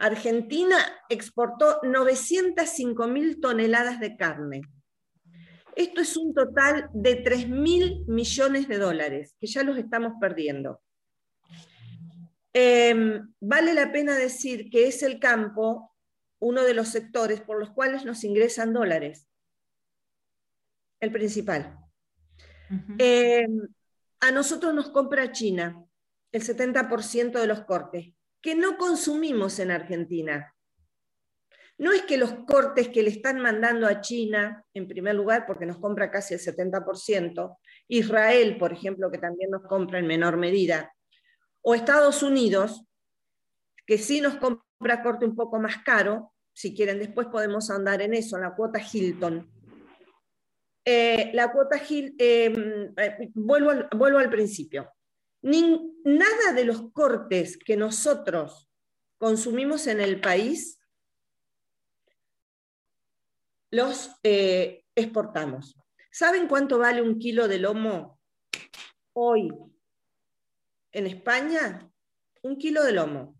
Argentina exportó 905 mil toneladas de carne. Esto es un total de 3 mil millones de dólares, que ya los estamos perdiendo. Eh, vale la pena decir que es el campo uno de los sectores por los cuales nos ingresan dólares. El principal. Eh, a nosotros nos compra China el 70% de los cortes, que no consumimos en Argentina. No es que los cortes que le están mandando a China, en primer lugar, porque nos compra casi el 70%, Israel, por ejemplo, que también nos compra en menor medida, o Estados Unidos, que sí nos compra corte un poco más caro, si quieren después podemos andar en eso, en la cuota Hilton. Eh, la cuota Hilton, eh, eh, vuelvo, al, vuelvo al principio. Nada de los cortes que nosotros consumimos en el país los eh, exportamos. ¿Saben cuánto vale un kilo de lomo hoy en España? Un kilo de lomo.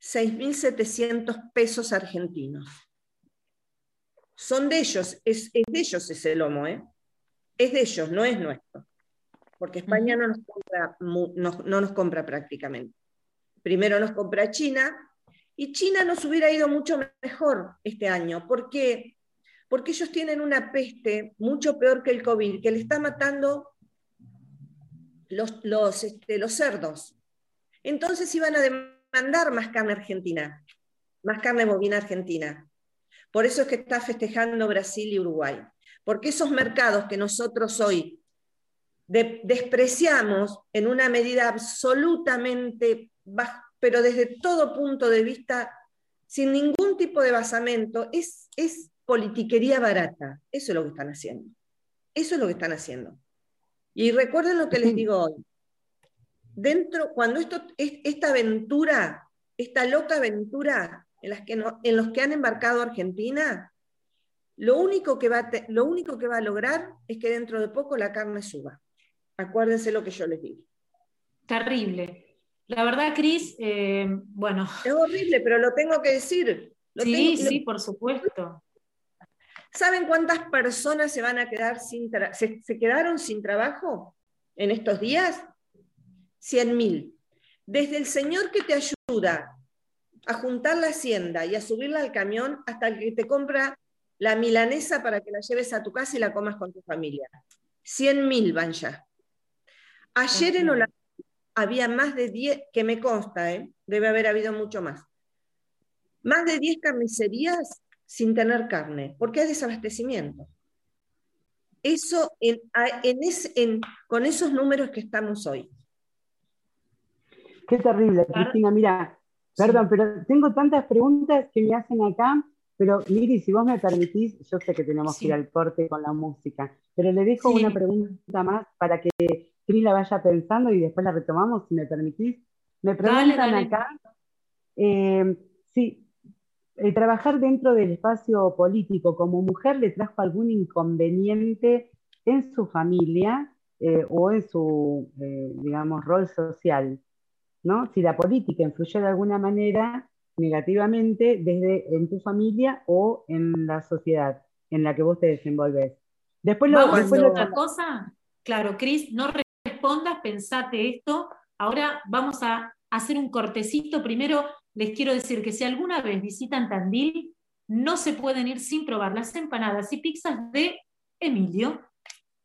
6.700 pesos argentinos. Son de ellos, es, es, de ellos ese lomo, ¿eh? Es de ellos, no es nuestro. Porque España no nos compra, no, no nos compra prácticamente. Primero nos compra China, y China nos hubiera ido mucho mejor este año. ¿Por qué? Porque ellos tienen una peste mucho peor que el COVID, que le está matando los, los, este, los cerdos. Entonces iban a demandar más carne argentina, más carne bovina argentina. Por eso es que está festejando Brasil y Uruguay. Porque esos mercados que nosotros hoy de, despreciamos en una medida absolutamente pero desde todo punto de vista, sin ningún tipo de basamento, es, es politiquería barata. Eso es lo que están haciendo. Eso es lo que están haciendo. Y recuerden lo que les digo hoy. Dentro, cuando esto, esta aventura, esta loca aventura en, las que no, en los que han embarcado Argentina, lo único, que va lo único que va a lograr es que dentro de poco la carne suba. Acuérdense lo que yo les digo. Terrible. La verdad, Cris, eh, bueno. Es horrible, pero lo tengo que decir. Lo Sí, tengo- lo- sí, por supuesto. ¿Saben cuántas personas se van a quedar sin tra- se, se quedaron sin trabajo en estos días? 100.000. Desde el señor que te ayuda a juntar la hacienda y a subirla al camión hasta el que te compra la milanesa para que la lleves a tu casa y la comas con tu familia. 100.000 van ya. Ayer en. Holanda había más de 10, que me consta, ¿eh? debe haber habido mucho más, más de 10 carnicerías sin tener carne, porque hay desabastecimiento. Eso en, en ese- en- con esos números que estamos hoy. Qué terrible. Cristina. Mira, perdón, pero tengo tantas preguntas que me hacen acá, pero Miri, si vos me permitís, yo sé que tenemos Sí. que ir al corte con la música, pero le dejo Sí. una pregunta más para que Cris la vaya pensando y después la retomamos, si me permitís. Me preguntan dale. acá eh, si eh, trabajar dentro del espacio político como mujer le trajo algún inconveniente en su familia eh, o en su, eh, digamos, rol social. ¿no? Si la política influyó de alguna manera negativamente desde en tu familia o en la sociedad en la que vos te desenvolves. Después lo, Vamos a después lo- otra cosa. Claro, Cris, no respondas, pensate esto. Ahora vamos a hacer un cortecito. Primero les quiero decir que si alguna vez visitan Tandil, no se pueden ir sin probar las empanadas y pizzas de Emilio.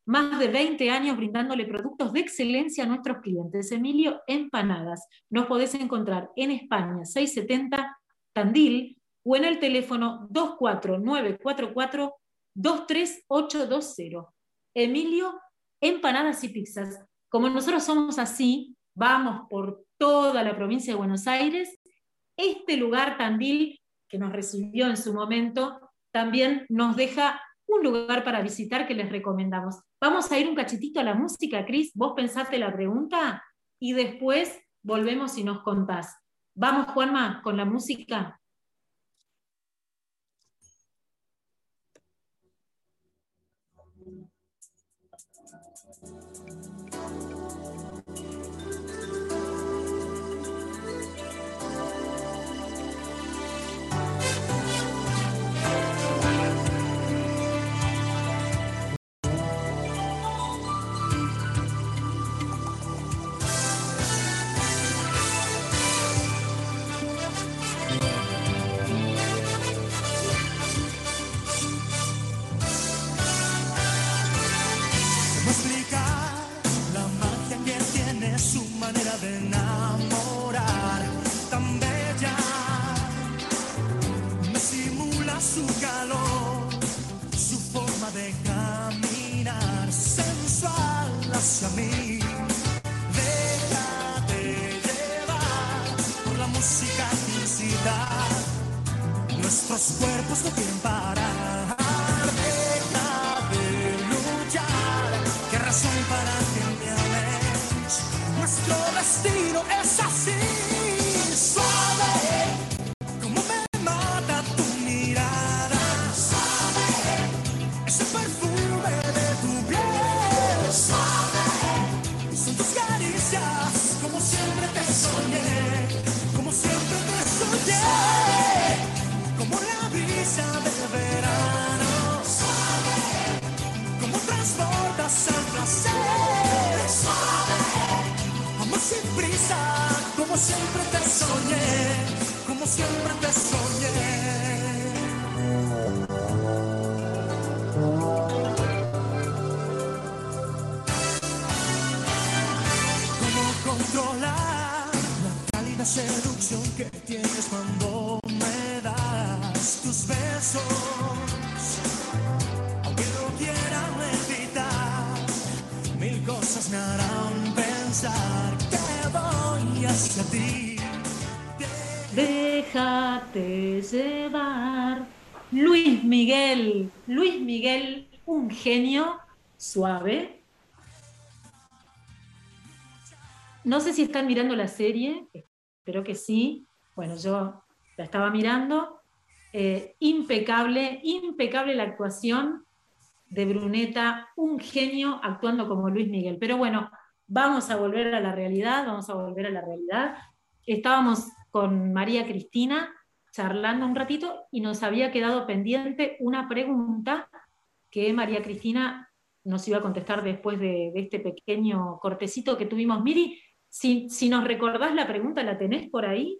Más de 20 años brindándole productos de excelencia a nuestros clientes. Emilio Empanadas. Nos podés encontrar en España 670 Tandil o en el teléfono 24944 23820. Emilio Empanadas y Pizzas. Como nosotros somos así, vamos por toda la provincia de Buenos Aires, este lugar Tandil que nos recibió en su momento también nos deja un lugar para visitar que les recomendamos. Vamos a ir un cachitito a la música, Cris. Vos pensaste la pregunta y después volvemos y nos contás. Vamos, Juanma, con la música. Nuestros cuerpos no quieren parar. Deja de luchar. ¿Qué razón para que me? Nuestro destino es así. Siempre te soñé, como siempre te soñé. ¿Cómo controlar la cálida seducción que tienes cuando hacia ti. Déjate llevar. Luis Miguel, Luis Miguel, un genio suave. No sé si están mirando la serie, espero que sí. Bueno, yo la estaba mirando. Eh, impecable, impecable la actuación de Bruneta, un genio actuando como Luis Miguel. Pero bueno, vamos a volver a la realidad, vamos a volver a la realidad. Estábamos con María Cristina charlando un ratito y nos había quedado pendiente una pregunta que María Cristina nos iba a contestar después de, este pequeño cortecito que tuvimos. Miri, si, si nos recordás la pregunta, ¿la tenés por ahí?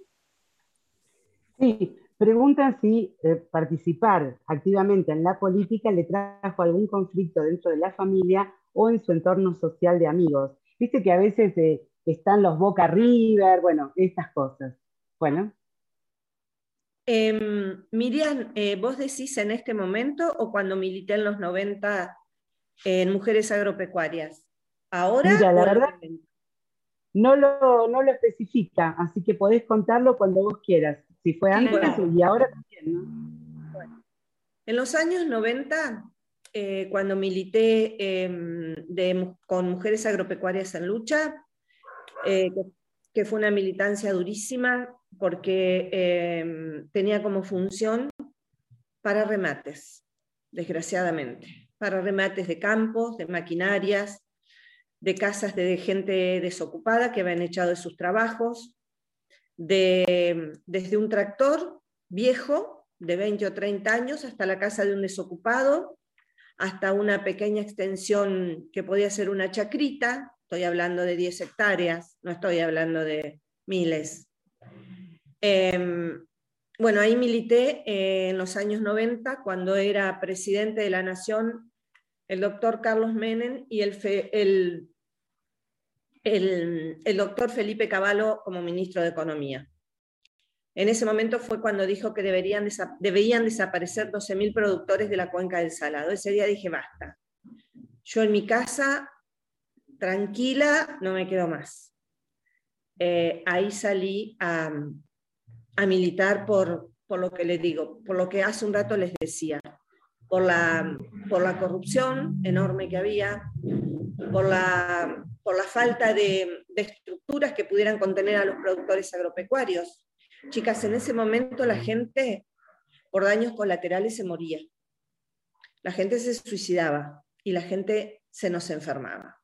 Sí, pregunta si eh, participar activamente en la política le trajo algún conflicto dentro de la familia o en su entorno social de amigos. Viste que a veces eh, están los Boca River, bueno, estas cosas. Bueno. Em, Miriam, eh, ¿vos decís en este momento o cuando milité en los 90 en Mujeres Agropecuarias? ¿Ahora? Mira, la verdad, no lo, no lo especifica, así que podés contarlo cuando vos quieras. Si fue antes Claro. y ahora también, ¿no? En los años 90, eh, cuando milité em, con Mujeres Agropecuarias en Lucha, eh, que, que fue una militancia durísima porque em, tenía como función para remates, desgraciadamente, para remates de campos, de maquinarias, de casas de gente desocupada que habían echado de sus trabajos, de, desde un tractor viejo de 20 o 30 años hasta la casa de un desocupado, hasta una pequeña extensión que podía ser una chacrita, estoy hablando de 10 hectáreas, no estoy hablando de miles. Em, bueno, ahí milité en los años 90, cuando era presidente de la Nación el doctor Carlos Menem y el, el doctor Felipe Cavallo como ministro de Economía. En ese momento fue cuando dijo que deberían desa- debían desaparecer 12.000 productores de la cuenca del Salado. Ese día dije, basta. Yo en mi casa, tranquila, no me quedo más. Eh, ahí salí a, a militar por, por lo que les digo, por lo que hace un rato les decía, por la, por la corrupción enorme que había, por la, por la falta de estructuras que pudieran contener a los productores agropecuarios. Chicas, en ese momento la gente por daños colaterales se moría. La gente se suicidaba y la gente se nos enfermaba.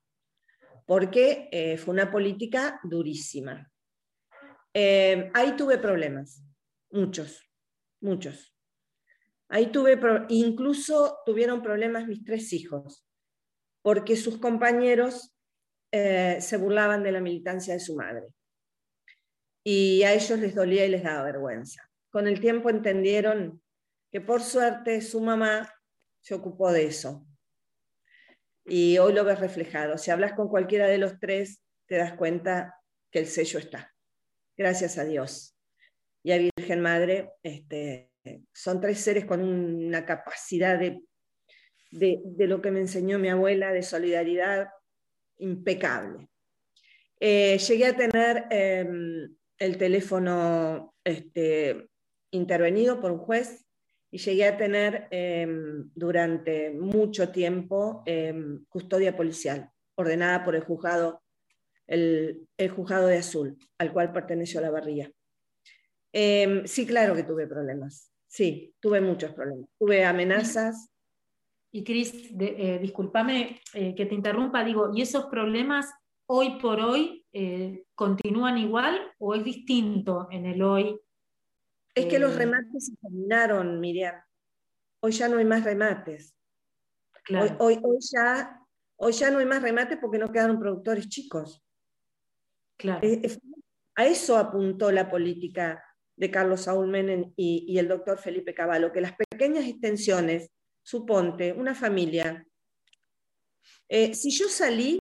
Porque eh, fue una política durísima. Eh, ahí tuve problemas, muchos, muchos. Ahí tuve, pro- incluso tuvieron problemas mis tres hijos, porque sus compañeros eh, se burlaban de la militancia de su madre. Y a ellos les dolía y les daba vergüenza. Con el tiempo entendieron que por suerte su mamá se ocupó de eso. Y hoy lo ves reflejado. Si hablas con cualquiera de los tres, te das cuenta que el sello está. Gracias a Dios. Y a Virgen Madre, este, son tres seres con una capacidad de, de, de lo que me enseñó mi abuela, de solidaridad impecable. Eh, llegué a tener eh, el teléfono este, intervenido por un juez y llegué a tener eh, durante mucho tiempo eh, custodia policial, ordenada por el juzgado, el, el juzgado de Azul, al cual perteneció la barría. Eh, sí, claro que tuve problemas. Sí, tuve muchos problemas. Tuve amenazas. Y Cris, eh, discúlpame eh, que te interrumpa, digo, ¿y esos problemas hoy por hoy eh, continúan igual o es distinto en el hoy? Es que los Eh, remates se terminaron, Miriam. Hoy ya no hay más remates. Claro. Hoy, hoy, hoy ya, hoy ya no hay más remates porque no quedaron productores chicos. Claro. Eh, A eso apuntó la política de Carlos Saúl Menem y, y el doctor Felipe Cavallo, que las pequeñas extensiones, suponte, una familia, eh, si yo salí,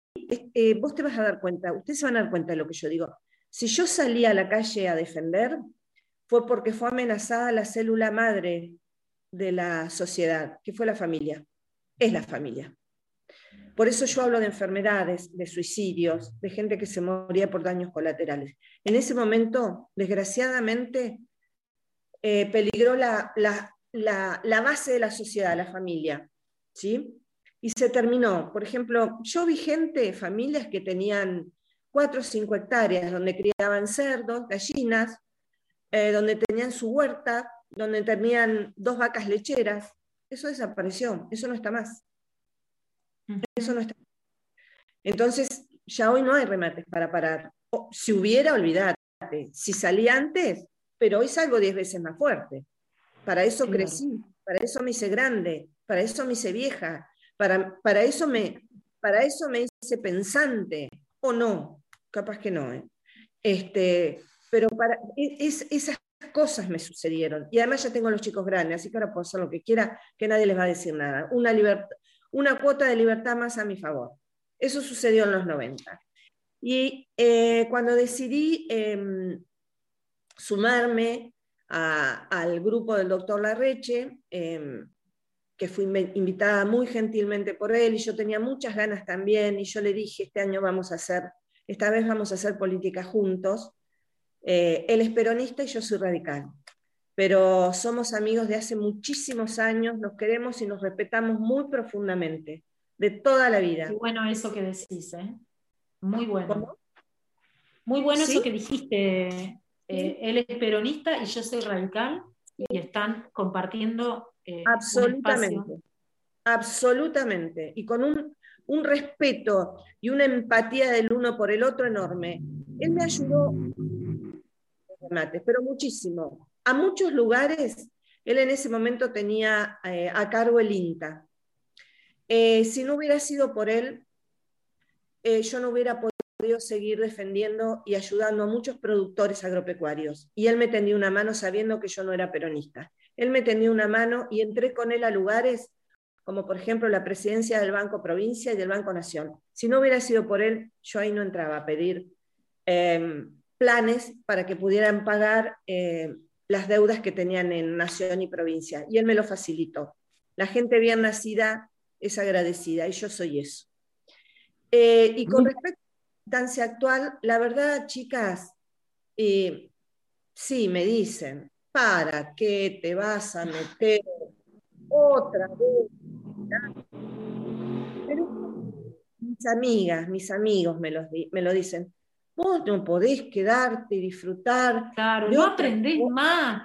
vos te vas a dar cuenta, ustedes se van a dar cuenta de lo que yo digo, si yo salí a la calle a defender, fue porque fue amenazada la célula madre de la sociedad, que fue la familia, es la familia. Por eso yo hablo de enfermedades, de suicidios, de gente que se moría por daños colaterales. En ese momento, desgraciadamente, eh, peligró la- la- la base de la sociedad, la familia. ¿sí? Y se terminó. Por ejemplo, yo vi gente, familias que tenían cuatro o cinco hectáreas, donde criaban cerdos, gallinas, eh, donde tenían su huerta, donde tenían dos vacas lecheras. Eso desapareció, eso no está más. Eso no está. Entonces, ya hoy no hay remates para parar. O, si hubiera, olvídate. Si salí antes, pero hoy salgo diez veces más fuerte. Para eso crecí, para eso me hice grande, para eso me hice vieja, para, para, eso, me, para eso me hice pensante, o no, capaz que no. ¿eh? Este, pero para, e- es- esas cosas me sucedieron. Y además ya tengo los chicos grandes, así que ahora puedo hacer lo que quiera, que nadie les va a decir nada. Una, libertad, una cuota de libertad más a mi favor. Eso sucedió en los 90. Y eh, cuando decidí em, sumarme a- al grupo del doctor Larreche, em, que fui invitada muy gentilmente por él, y yo tenía muchas ganas también, y yo le dije, este año vamos a hacer, esta vez vamos a hacer política juntos. Eh, él es peronista y yo soy radical, pero somos amigos de hace muchísimos años, nos queremos y nos respetamos muy profundamente, de toda la vida. Qué bueno eso que decís, ¿eh? Muy bueno. ¿Cómo? Muy bueno ¿Sí? eso que dijiste. eh, él es peronista y yo soy radical y están compartiendo eh, Absolutamente, absolutamente. Y con un, un respeto y una empatía del uno por el otro enorme. Él me ayudó, pero muchísimo. A muchos lugares, él en ese momento tenía eh, a cargo el INTA. Eh, si no hubiera sido por él, eh, yo no hubiera podido seguir defendiendo y ayudando a muchos productores agropecuarios. Y él me tendió una mano sabiendo que yo no era peronista. Él me tendió una mano y entré con él a lugares como por ejemplo la presidencia del Banco Provincia y del Banco Nación. Si no hubiera sido por él, yo ahí no entraba a pedir eh, planes para que pudieran pagar eh, las deudas que tenían en Nación y Provincia. Y él me lo facilitó. La gente bien nacida es agradecida y yo soy eso. Eh, y con respecto a la instancia actual, la verdad, chicas, eh, sí, me dicen, ¿para qué te vas a meter otra vez? Pero mis amigas, mis amigos me, los di- me lo dicen, vos no podés quedarte y disfrutar. Claro, no aprendés cosa. más.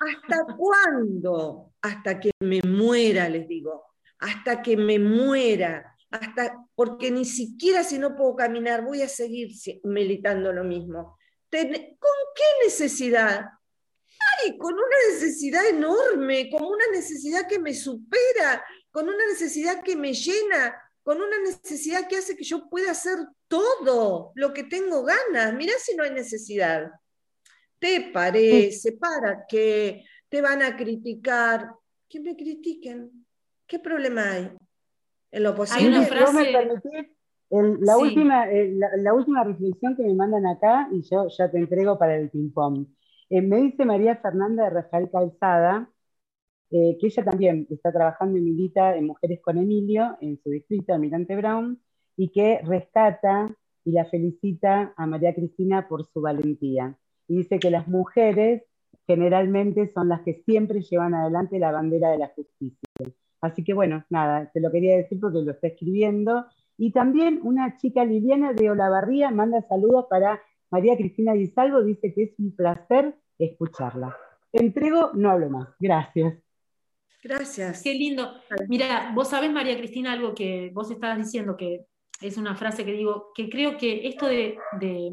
¿Hasta cuándo? Hasta que me muera, les digo. Hasta que me muera. Hasta, porque ni siquiera si no puedo caminar voy a seguir militando lo mismo. ¿Con qué necesidad? Ay, con una necesidad enorme, con una necesidad que me supera, con una necesidad que me llena, con una necesidad que hace que yo pueda hacer todo lo que tengo ganas. Mirá si no hay necesidad. ¿Te parece? ¿Para qué? ¿Te van a criticar? Que me critiquen. ¿Qué problema hay? En lo Hay posible. una Si vos me frase- permitís, el- la, Sí. última, eh, la, la última reflexión que me mandan acá, y yo ya te entrego para el ping-pong. Eh, me dice María Fernanda de Rafael Calzada, eh, que ella también está trabajando y milita en Mujeres con Emilio, en su distrito, Almirante Brown, y que rescata y la felicita a María Cristina por su valentía. Y dice que las mujeres generalmente son las que siempre llevan adelante la bandera de la justicia. Así que bueno, nada, te lo quería decir porque lo está escribiendo. Y también una chica Liliana de Olavarría manda saludos para María Cristina Guisalvo, dice que es un placer escucharla. Entrego, no hablo más. Gracias. Gracias. Qué lindo. Mira, vos sabés, María Cristina, algo que vos estabas diciendo, que es una frase que digo, que creo que esto de, de,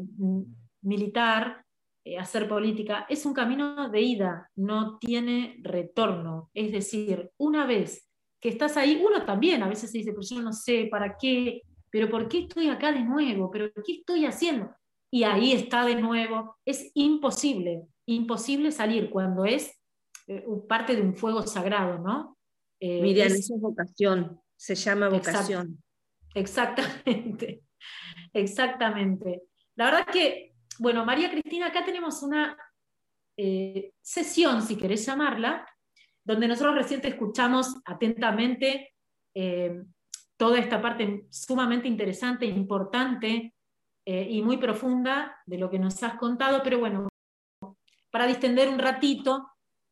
militar, eh, hacer política, es un camino de ida, no tiene retorno. Es decir, una vez que estás ahí, uno también a veces se dice, pero yo no sé para qué, pero ¿por qué estoy acá de nuevo? ¿Pero qué estoy haciendo? Y ahí está de nuevo. Es imposible, imposible salir cuando es eh, parte de un fuego sagrado, ¿no? Eh, Miriam, es- eso es vocación. Se llama vocación. Exactamente, exactamente. La verdad que, bueno, María Cristina, acá tenemos una eh, sesión, si querés llamarla, donde nosotros recién escuchamos atentamente eh, toda esta parte sumamente interesante, importante eh, y muy profunda de lo que nos has contado, pero bueno, para distender un ratito,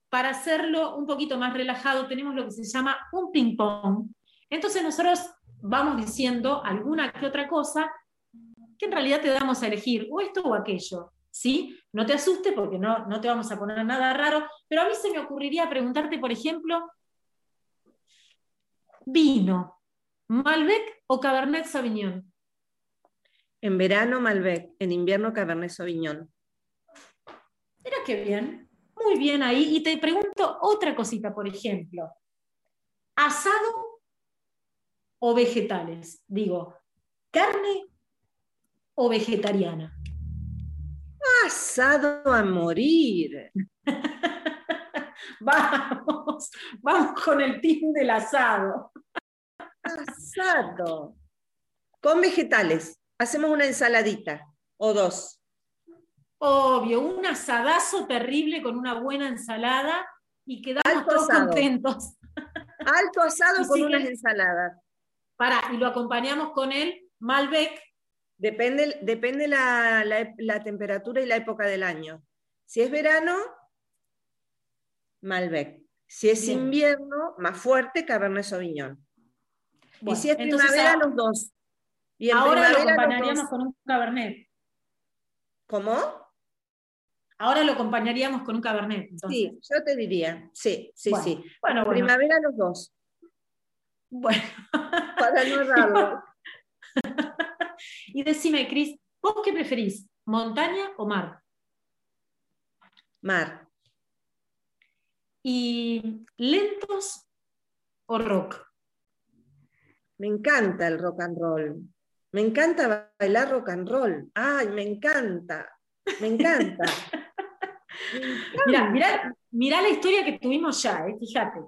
para hacerlo un poquito más relajado, tenemos lo que se llama un ping-pong. Entonces nosotros vamos diciendo alguna que otra cosa que en realidad te damos a elegir, o esto o aquello, ¿sí? No te asustes porque no, no te vamos a poner nada raro, pero a mí se me ocurriría preguntarte, por ejemplo, vino, Malbec o Cabernet Sauvignon. En verano Malbec, en invierno Cabernet Sauvignon. Mira qué bien, muy bien ahí. Y te pregunto otra cosita, por ejemplo. ¿Asado o vegetales? Digo, ¿carne o vegetariana? Asado a morir. vamos, vamos con el team del asado. Asado. Con vegetales. Hacemos una ensaladita o dos. Obvio, un asadazo terrible con una buena ensalada y quedamos Alto todos asado. contentos. Alto asado Y con sí unas ensaladas. Para, y lo acompañamos con el Malbec. Depende, depende la, la- la temperatura y la época del año. Si es verano, Malbec. Si es Bien. invierno, más fuerte, Cabernet Sauvignon. Bueno, y si es primavera, los dos. Y en ahora lo acompañaríamos con un Cabernet. ¿Cómo? Ahora lo acompañaríamos con un Cabernet. entonces. Sí, yo te diría. Sí, sí, Bueno, sí. Bueno, En bueno. primavera, los dos. bueno. Para no errarlo. Y decime, Cris, ¿vos qué preferís? ¿Montaña o mar? Mar. ¿Y lentos o rock? Me encanta el rock and roll. Me encanta bailar rock and roll. Ay, me encanta. Me encanta. Me encanta. Mirá, mirá, mirá la historia que tuvimos ya, eh, fíjate.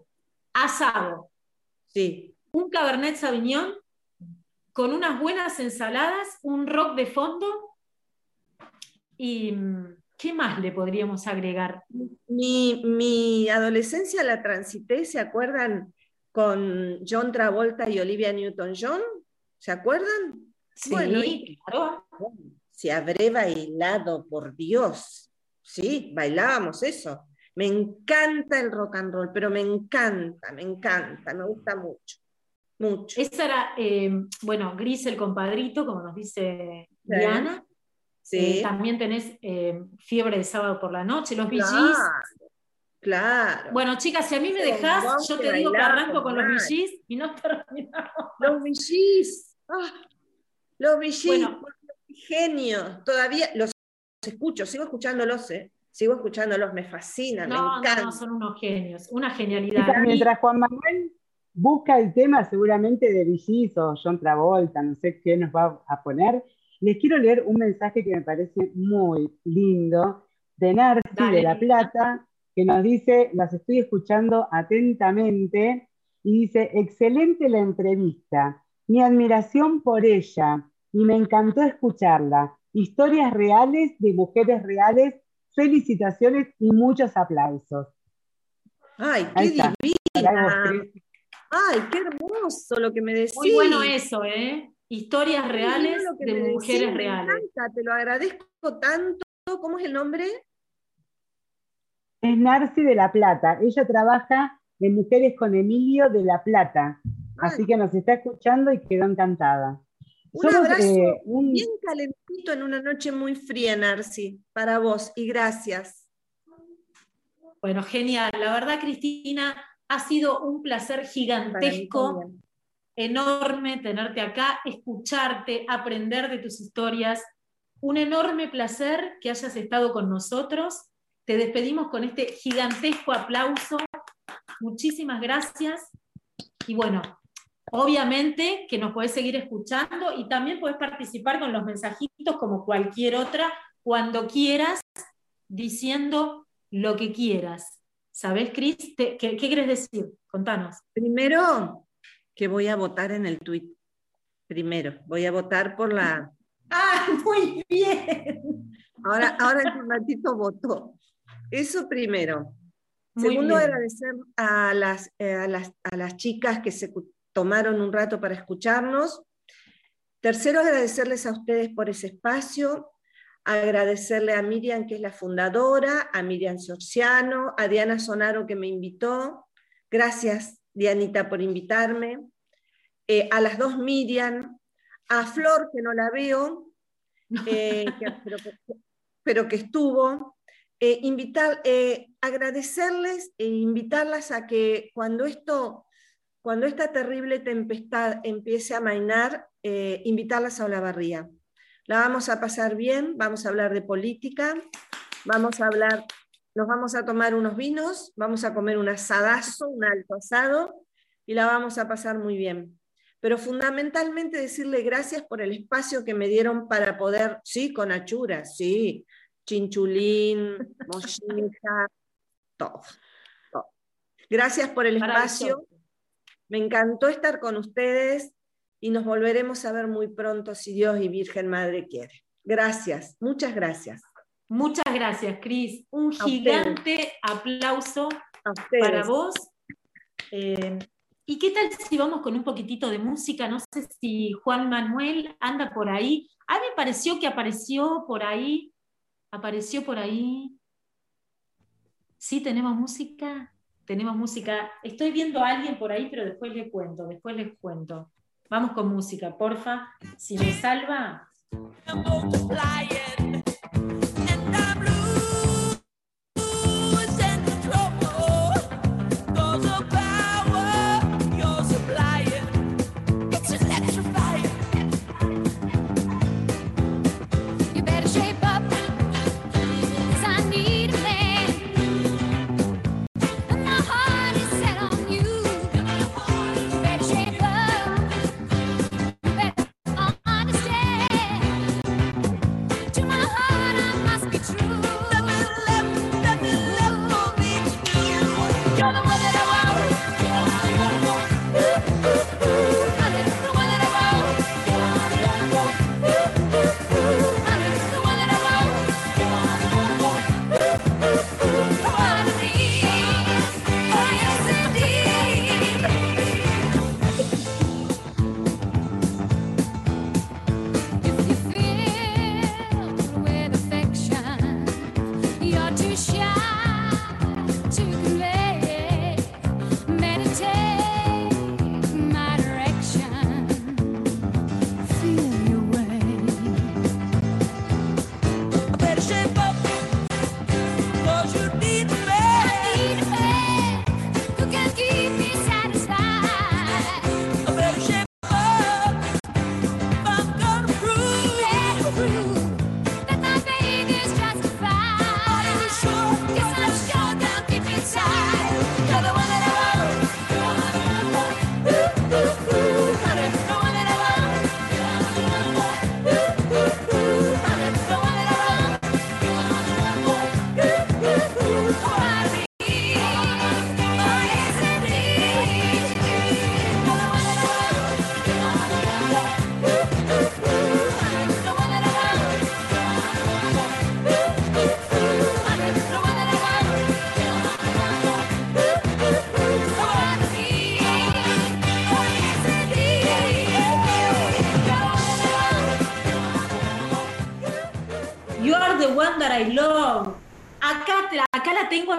Asado, Sí, un Cabernet Sauvignon con unas buenas ensaladas, un rock de fondo y mm, ¿qué más le podríamos agregar? mi, mi adolescencia la transité, ¿se acuerdan? Con John Travolta y Olivia Newton-John, ¿se acuerdan? Sí, Bueno, y- claro. Si habré bailado, por Dios. Sí, bailábamos eso. Me encanta el rock and roll, pero me encanta, me encanta, me gusta mucho. Mucho. Esa era, eh, bueno, Gris el compadrito, como nos dice Sí. Diana. Sí. Eh, también tenés eh, Fiebre de sábado por la noche, los VGs. Claro, claro. Bueno, chicas, si a mí me dejás, vos yo te digo que arranco con los. VGs y no terminamos. Los VGs. ah, los VGs. Bueno. Genios. Todavía los escucho, sigo escuchándolos, ¿eh? Sigo escuchándolos, me fascinan, me No, no, encantan. no, son unos genios, una genialidad. Y- mientras Juan Manuel busca el tema seguramente de Villis o John Travolta, no sé qué nos va a poner, les quiero leer un mensaje que me parece muy lindo de Narci Dale, de La. Plata, que nos dice, las estoy escuchando atentamente, y dice, excelente la entrevista, mi admiración por ella, y me encantó escucharla. Historias reales de mujeres reales, felicitaciones y muchos aplausos. Ay, qué divina. Ay, qué hermoso lo que me decís. Muy bueno eso, ¿eh? Historias Qué reales divino lo que de me decís, mujeres me reales. encanta, te lo agradezco tanto. ¿Cómo es el nombre? Es Narci de La Plata. Ella trabaja en Mujeres con Emilio de La Plata. Así Ay, que nos está escuchando y quedó encantada. Un Somos, abrazo eh, un- bien calentito en una noche muy fría, Narci, para vos. Y gracias. Bueno, genial. La verdad, Cristina, ha sido un placer gigantesco, enorme tenerte acá, escucharte, aprender de tus historias. Un enorme placer que hayas estado con nosotros. Te despedimos con este gigantesco aplauso. Muchísimas gracias. Y bueno, obviamente que nos podés seguir escuchando y también podés participar con los mensajitos como cualquier otra, cuando quieras, diciendo lo que quieras. ¿Sabés, Cris? ¿Qué, qué quieres decir? Contanos. Primero, que voy a votar en el tuit. Primero, voy a votar por la. ¡Ah, muy bien! Ahora, ahora un ratito voto. Eso primero. Muy Segundo, bien. agradecer a las, eh, a, las, a las chicas que se tomaron un rato para escucharnos. Tercero, agradecerles a ustedes por ese espacio. Agradecerle a Miriam, que es la fundadora, a Miriam Sorciano, a Diana Sonaro, que me invitó. Gracias, Dianita, por invitarme. Eh, a las dos Miriam, a Flor, que no la veo, eh, que- pero, que, pero que estuvo. Eh, invitar, agradecerles e invitarlas a que cuando esto, cuando esta terrible tempestad empiece a amainar, eh, invitarlas a Olavarría. La vamos a pasar bien, vamos a hablar de política, Vamos a hablar, nos vamos a tomar unos vinos, vamos a comer un asadazo, un alto asado, y la vamos a pasar muy bien. Pero fundamentalmente decirle gracias por el espacio que me dieron para poder, sí, con achuras, sí, chinchulín, mochila, todo, todo. Gracias por el espacio. Me encantó estar con ustedes y nos volveremos a ver muy pronto si Dios y Virgen Madre quiere. Gracias, muchas gracias. Muchas gracias, Cris. Un A ustedes. gigante aplauso para vos. Eh, ¿Y qué tal si vamos con un poquitito de música? No sé si Juan Manuel anda por ahí. A mí me pareció que apareció por ahí. Apareció por ahí. Sí, tenemos música. Tenemos música. Estoy viendo a alguien por ahí, pero después les cuento, después les cuento. Vamos con música, porfa. Si me salva.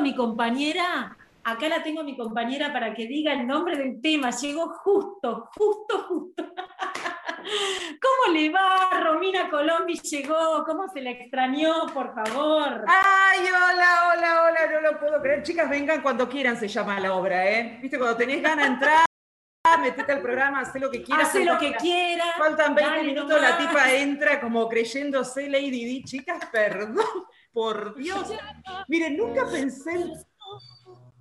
A mi compañera, acá la tengo a mi compañera para que diga el nombre del tema. Llegó justo, justo, justo. ¿Cómo le va? Romina Colombi llegó. ¿Cómo se la extrañó, por favor? Ay, hola, hola, hola, no lo puedo creer. Chicas, vengan cuando quieran, se llama la obra, ¿eh? Viste, cuando tenés ganas de entrar, metete al programa, hacé lo que quieras. Hace lo que Faltan- quiera. Faltan 20 dale minutos, la tipa entra como creyéndose Lady Di. Chicas, perdón, por Dios. Miren, nunca pensé, en-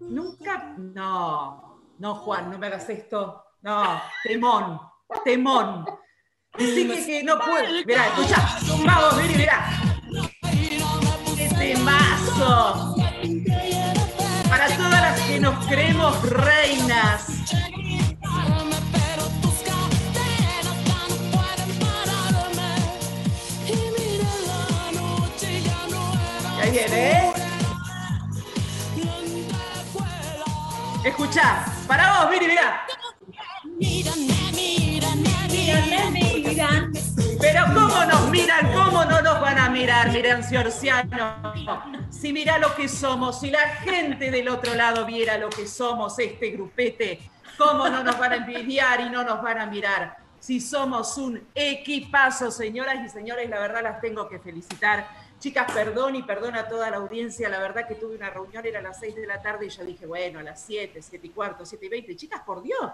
nunca, no, no, Juan, no me hagas esto. No, temón, temón. Decí que, que no puedo. Mirá, escucha, vamos, vení, mirá. ¡Qué temazo! Para todas las que nos creemos reinas. Ahí viene, ¿eh? Escuchá, para vos, Viri, mirá. Pero cómo nos miran, cómo no nos van a mirar, Mirancio Orsiano. Si mira lo que somos, si la gente del otro lado viera lo que somos, este grupete, cómo no nos van a envidiar y no nos van a mirar. Si somos un equipazo, señoras y señores, la verdad las tengo que felicitar. Chicas, perdón y perdón a toda la audiencia. La verdad que tuve una reunión, era a las 6 de la tarde y yo dije, bueno, a las 7, 7 y cuarto, 7 y 20. Chicas, por Dios,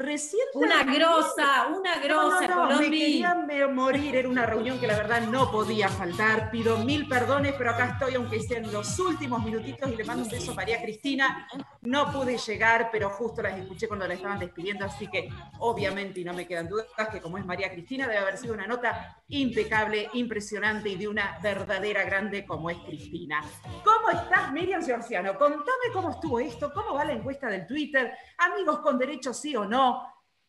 Recién Una grosa, una grosa, no, no, no, me Colombi. quería me- morir, era una reunión que la verdad no podía faltar. Pido mil perdones, pero acá estoy, aunque sean los últimos minutitos, y le mando un beso a María Cristina. No pude llegar, pero justo las escuché cuando la estaban despidiendo, así que obviamente, y no me quedan dudas, que como es María Cristina, debe haber sido una nota impecable, impresionante y de una verdadera grande como es Cristina. ¿Cómo estás, Miriam Giorgiano? Contame cómo estuvo esto, cómo va la encuesta del Twitter, amigos con derechos sí o no.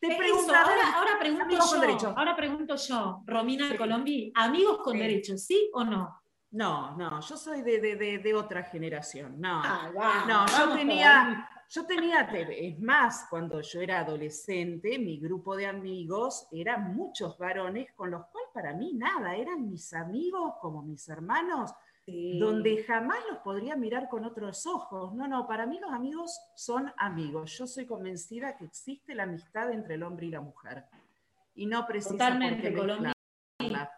Te pregunto, ver, ahora, ahora pregunto yo, derechos. ahora pregunto yo, Romina Colombi, amigos con Sí. derechos, ¿sí o no? No, no, yo soy de, de- de- de otra generación. No, Ah, no, yo tenía, yo tenía, te- es más, cuando yo era adolescente, mi grupo de amigos eran muchos varones, con los cuales para mí nada, eran mis amigos como mis hermanos, donde jamás los podría mirar con otros ojos. No, no, para mí los amigos son amigos. Yo soy convencida que existe la amistad entre el hombre y la mujer. Y no precisa Totalmente, por qué Colombi. mezclarla.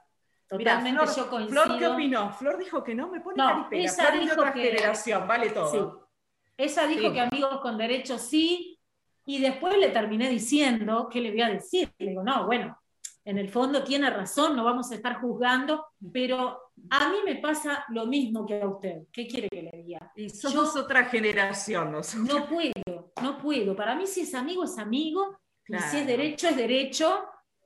Totalmente Mirá, Flor, yo coincido. Flor, ¿qué opinó? Flor dijo que no, me pone No, caripela. ella Flor es de dijo otra que- generación, vale todo. Sí. Ella dijo Sí. que amigos con derechos sí, y después le terminé diciendo, ¿qué le voy a decir? Le digo, no, bueno, en el fondo tiene razón, no vamos a estar juzgando, pero a mí me pasa lo mismo que a usted. ¿Qué quiere que le diga? Y somos otra generación nosotros. No puedo, no puedo. Para mí si es amigo, es amigo, y si es derecho, es derecho,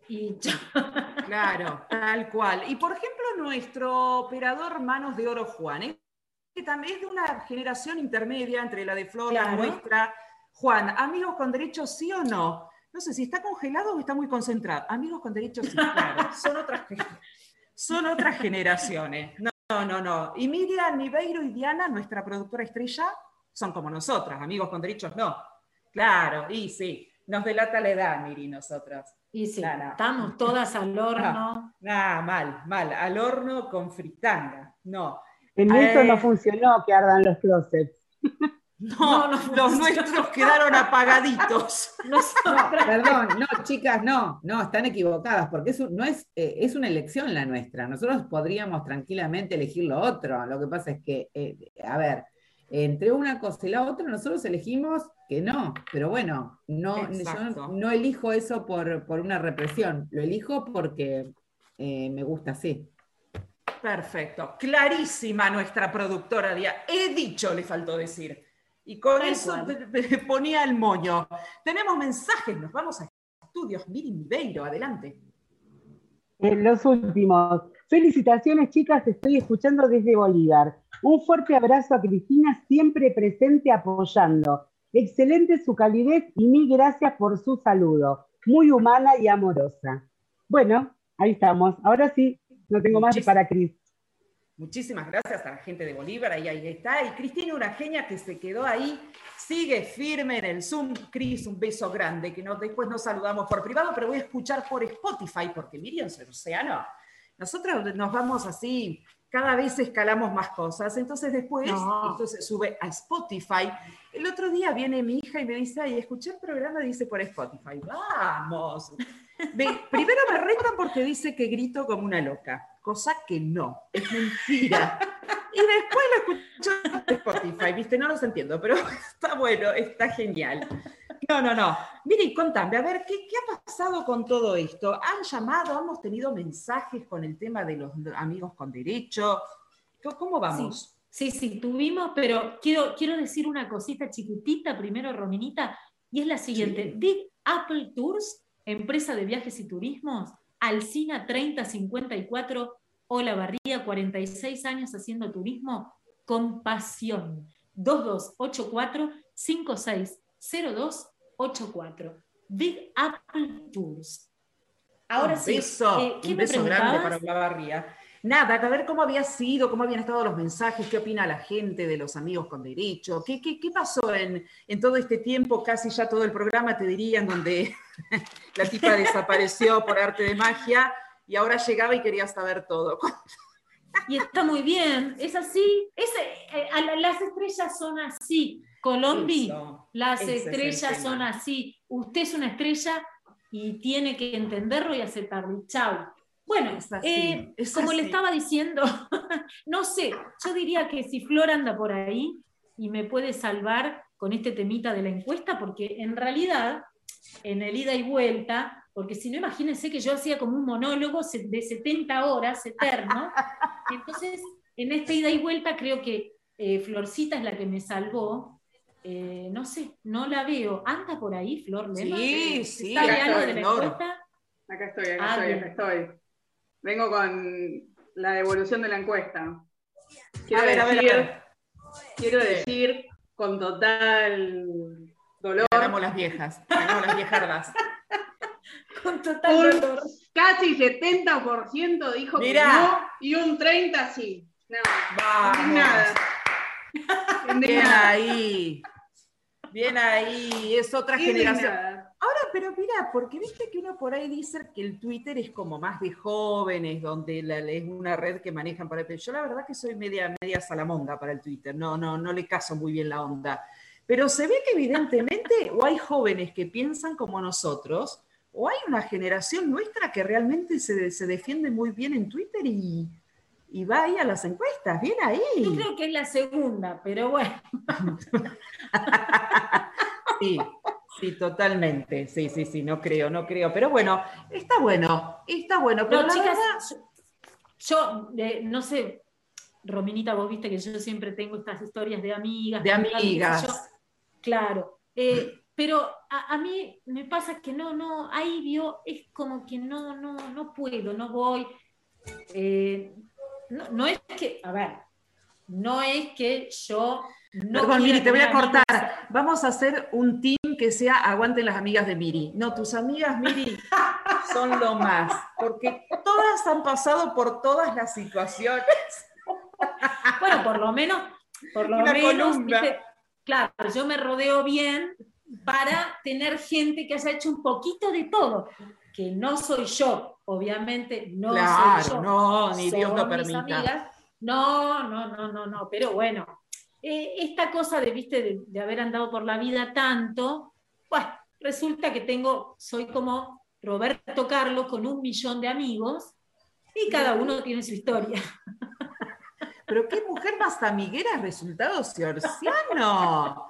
y ya. Claro, tal cual. Y por ejemplo, nuestro operador Manos de Oro Juan, ¿eh? que también es de una generación intermedia entre la de Flor, la Claro. nuestra. Juan, ¿amigos con derechos sí o no? No sé si está congelado o está muy concentrado. Amigos con derechos sí, claro. Son otras, son otras generaciones. No, no, no, no. Y Miriam, Niveiro y Diana, nuestra productora estrella, son como nosotras. Amigos con derechos no. Claro, y sí. Nos delata la edad, Miri, nosotras. Y sí, estamos todas al horno. Ah, Nah, mal, mal. Al horno con fritanga. No. En eso Eh, no funcionó que ardan los closets. No, No, no los nuestros quedaron apagaditos. Perdón, no, chicas, no, no, están equivocadas, porque no es, eh, es una elección la nuestra. Nosotros podríamos tranquilamente elegir lo otro. Lo que pasa es que, eh, a ver, entre una cosa y la otra, nosotros elegimos que no, pero bueno, no, yo no elijo eso por, por una represión, lo elijo porque eh, me gusta así. Perfecto. Clarísima nuestra productora Dia. He dicho, le faltó decir. Y con Tal eso cual. ponía el moño. Tenemos mensajes, nos vamos a estudios. Miri Mibeiro, adelante. En Eh, los últimos. Felicitaciones, chicas, estoy escuchando desde Bolívar. Un fuerte abrazo a Cristina, siempre presente apoyando. Excelente su calidez y mil gracias por su saludo. Muy humana y amorosa. Bueno, ahí estamos. Ahora sí, no tengo más para Cris. Muchísimas gracias a la gente de Bolívar, ahí, ahí está. Y Cristina, una genia que se quedó ahí, sigue firme en el Zoom. Cris, un beso grande, que no, después nos saludamos por privado, pero voy a escuchar por Spotify, porque Miriam Océano, nosotros nos vamos así, cada vez escalamos más cosas. Entonces después, No. esto se sube a Spotify. El otro día viene mi hija y me dice, ay, escuché el programa, dice por Spotify. Vamos. Ve, primero me retan porque dice que grito como una loca, cosa que no, es mentira. Y después lo escucho en Spotify, viste, no los entiendo, pero está bueno, está genial. No, no, no. Mire, contame, a ver, ¿qué, qué ha pasado con todo esto? ¿Han llamado, hemos tenido mensajes con el tema de los amigos con derecho? ¿Cómo- ¿Cómo vamos? Sí, sí, tuvimos, pero quiero, quiero decir una cosita chiquitita primero, Rominita, y es la siguiente. Sí. Apple Tours, empresa de viajes y turismos, Alcina 3054, Hola Barría, 46 años haciendo turismo con pasión. 2284-560284. Big Apple Tours. Ahora un sí, beso, eh, ¿qué un beso grande para? Olavarría. Nada, a ver cómo había sido, cómo habían estado los mensajes, qué opina la gente de los amigos con derecho, qué, qué, qué pasó en, en todo este tiempo, casi ya todo el programa, te diría, en donde la tipa desapareció por arte de magia y ahora llegaba y quería saber todo. Y está muy bien, es así. Es, eh, las estrellas son así. Colombi, Eso, las es estrellas son así. Usted es una estrella y tiene que entenderlo y aceptarlo. Chau. Bueno, Es así, eh, es como le estaba diciendo, no sé, yo diría que si Flor anda por ahí y me puede salvar con este temita de la encuesta, porque en realidad en el ida y vuelta, porque si no, imagínense que yo hacía como un monólogo de 70 horas eterno. Entonces, en esta ida y vuelta creo que eh, Florcita es la que me salvó. Eh, no sé, no la veo. ¿Anda por ahí, Flor Lema? Sí, sí, ¿Sabe acá algo estoy, de la encuesta? Acá estoy, acá Ah, estoy, acá estoy. Vengo con la devolución de la encuesta. Quiero A ver, a ver, a decir, ver. quiero decir con total dolor, Ganamos las viejas, ganamos las viejardas. Con total un dolor. casi 70% dijo Mirá. que no y un 30% sí. No, Vamos. indignada. Bien ahí. Bien ahí. Es otra generación. Pero mira, porque viste que uno por ahí dice que el Twitter es como más de jóvenes, donde la- es una red que manejan para el Yo la verdad que soy media, media salamonga para el Twitter, no, no, no le caso muy bien la onda. Pero se ve que evidentemente o hay jóvenes que piensan como nosotros, o hay una generación nuestra que realmente se, se defiende muy bien en Twitter y, y va ahí a las encuestas. Bien Yo ahí. creo que es la segunda, pero bueno. Sí, sí, totalmente. Sí, sí, sí, no creo, no creo. Pero bueno, está bueno, está bueno. Pero chicas, verdad- yo, yo, eh, no sé, Rominita, vos viste que yo siempre tengo estas historias de amigas. de yo. amigas. Claro. eh, pero a, a mí me pasa que no, no, ahí vio, es como que no, no, no puedo, no voy. Eh, no, no es que, a ver, no es que yo no Perdón, Miri, te voy a amigos- cortar. Vamos a hacer un team que sea aguanten las amigas de Miri. No, tus amigas, Miri, son lo más. Porque todas han pasado por todas las situaciones. Bueno, por lo menos, por lo Una menos, claro, yo me rodeo bien para tener gente que haya hecho un poquito de todo, que no soy yo, obviamente no claro, soy yo. no, ni Dios lo permita. amigas. No, no, no, no, no, pero bueno, eh, esta cosa de, viste, de, de haber andado por la vida tanto, bueno, resulta que tengo, soy como Roberto Carlos con un millón de amigos y cada uno tiene su historia. Pero qué mujer más amiguera ha resultado Ciorciano.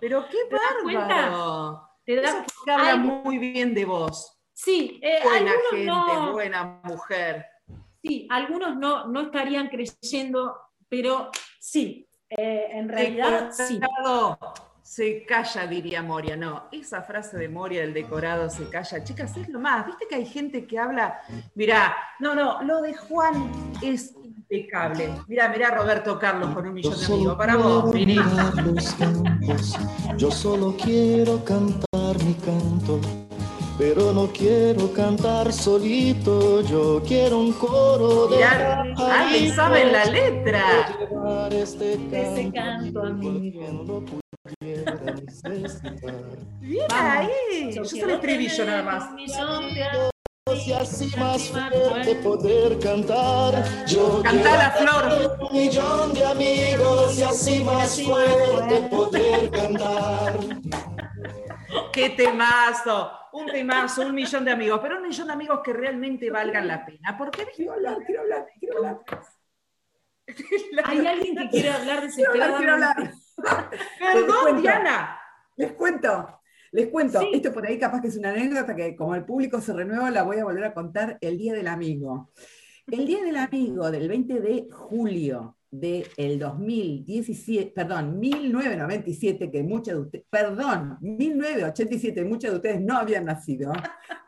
Pero qué bárbaro. ¿Te das- Eso que habla muy bien de vos. Sí, eh, Buena gente, no, buena mujer. sí, algunos no, no estarían creyendo, pero sí, eh, en realidad sí. Decorado Se calla, diría Moria. No, esa frase de Moria del decorado se calla. Chicas, es lo más. Viste que hay gente que habla. Mirá, no, no, lo de Juan es impecable. Mirá, mirá Roberto Carlos con un millón de amigos. Para vos, yo solo quiero cantar quiero cantar solito, yo quiero un coro de Mirá, Ale sabe la letra. este Ese canto, canto, amigo. Bien Vamos. ahí. Yo sé el estribillo nada más. Y así más fuerte poder cantar. Yo quiero Flor. un millón de amigos y así más fuerte poder cantar. ¡Qué temazo! Un temazo, un millón de amigos, pero un millón de amigos que realmente valgan la pena. Porque Quiero hablar, quiero hablar, quiero hablar. Hay alguien que quiere hablar Quiero hablar, quiero hablar. desesperadamente. Les Perdón, cuento. Diana. Les cuento, les cuento. Sí. Esto por ahí capaz que es una anécdota que como el público se renueva, la voy a volver a contar el Día del Amigo. El Día del Amigo del 20 de julio del 2017, perdón, 1997, que muchas de ustedes, perdón, 1987, muchas de ustedes no habían nacido.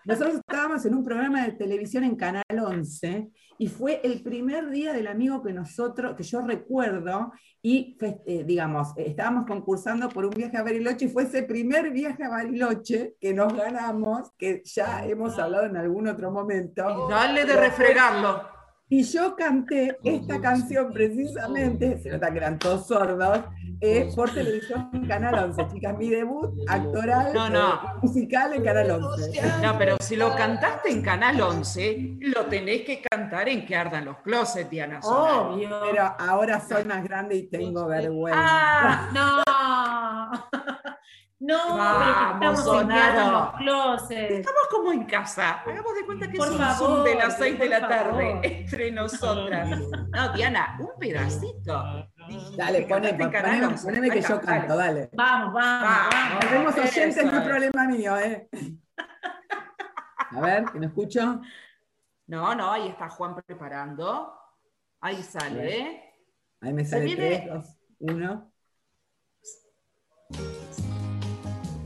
Nosotros estábamos en un programa de televisión en Canal 11 y fue el primer día del amigo que nosotros, que yo recuerdo, y eh, digamos, estábamos concursando por un viaje a Bariloche y fue ese primer viaje a Bariloche que nos ganamos, que ya hemos hablado en algún otro momento. Dale de refregarlo. Y yo canté esta canción precisamente, se nota que eran todos sordos, eh, por televisión en Canal 11, chicas. Mi debut actoral, No, no. eh, musical en Canal 11. No, pero si lo cantaste en Canal 11, lo tenés que cantar en Que Ardan los Closets, Diana. Obvio. Pero ahora soy más grande y tengo vergüenza. Ah, No. No, Vamos, estamos enviando Sonaro. los closets. Estamos como en casa. Hagamos de cuenta que Por es un favor, Zoom de las 6 de la tarde favor. entre nosotras. No, Diana, un pedacito. Dale, Me poné, cantaste en poneme, poneme que Ahí yo está, canto, dale. Vamos, vamos, Vamos. vamos. Tenemos oyentes, eso no es problema mío, ¿eh? A ver, que no escucho. No, no, ahí está Juan preparando. Ahí sale, ¿eh? Ahí me sale 3, 2, 1.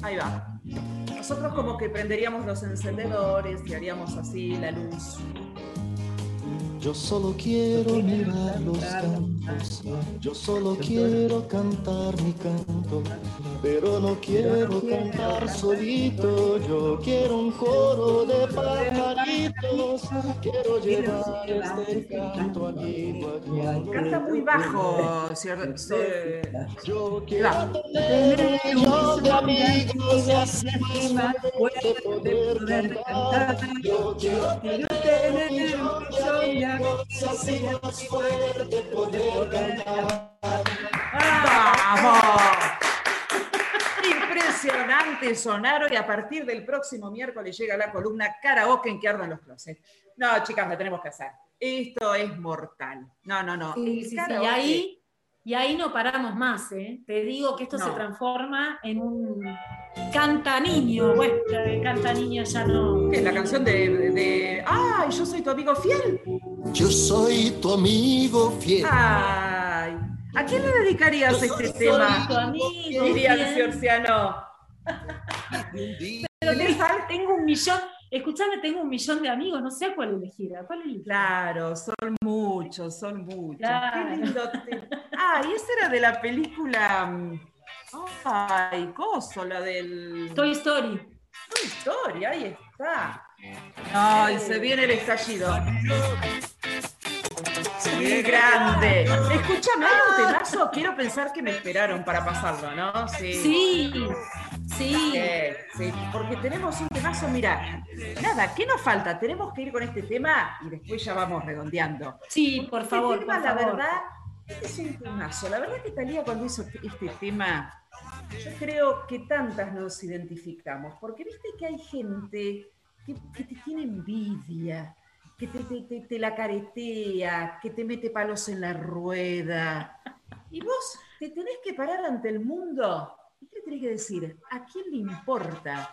Ahí va. Nosotros como que prenderíamos los encendedores y haríamos así la luz. Yo solo quiero mirar los campos, yo solo quiero cantar mi canto, pero no quiero cantar solito, yo quiero un coro de pajaritos, quiero llevar este canto amigo allí. Canta muy bajo, ¿cierto? Yo quiero tener un millón de amigos y así más fuerte poder cantar. Yo quiero tener un millón de amigos y así más fuerte poder cantar. ¡Vamos! Impresionante sonaron y a partir del próximo miércoles llega la columna karaoke en que ardan los closets. No, chicas, la tenemos que hacer. Esto es mortal. No, no, no. Sí, El sí, sí, Y ahí, y ahí no paramos más, ¿eh? Te digo que esto No. se transforma en un canta niño. Bueno, el canta niño ya no. ¿Qué es la canción de, de, de- ¡Ay, yo soy tu amigo fiel! Yo soy tu amigo fiel. ¡Ay! ¿A quién le dedicarías este tema? Tu amigo. Diría el Ciorciano. Pero te- tengo un millón. Escuchame, tengo un millón de amigos, no sé a cuál elegir. ¿A cuál elegir? Claro, son muchos, son muchos. Claro. Qué lindo te- Ah, y esa era de la película. mm, Ay, coso, la del. Toy Story. Toy Story, ahí está. Ay, se viene el estallido. ¡Qué grande! Escúchame, ¿hay un temazo? Quiero pensar que me esperaron para pasarlo, ¿no? Sí. Sí, sí. Porque tenemos un temazo, mira, nada, ¿qué nos falta? Tenemos que ir con este tema y después ya vamos redondeando. Sí, por Este favor, tema, por la favor. verdad, este es un temazo. La verdad que Talía cuando hizo este tema, yo creo que tantas nos identificamos, porque viste que hay gente que, que te tiene envidia, que te, te- te- te la caretea, que te mete palos en la rueda. Y vos te tenés que parar ante el mundo. ¿Y qué tenés que decir? ¿A quién le importa?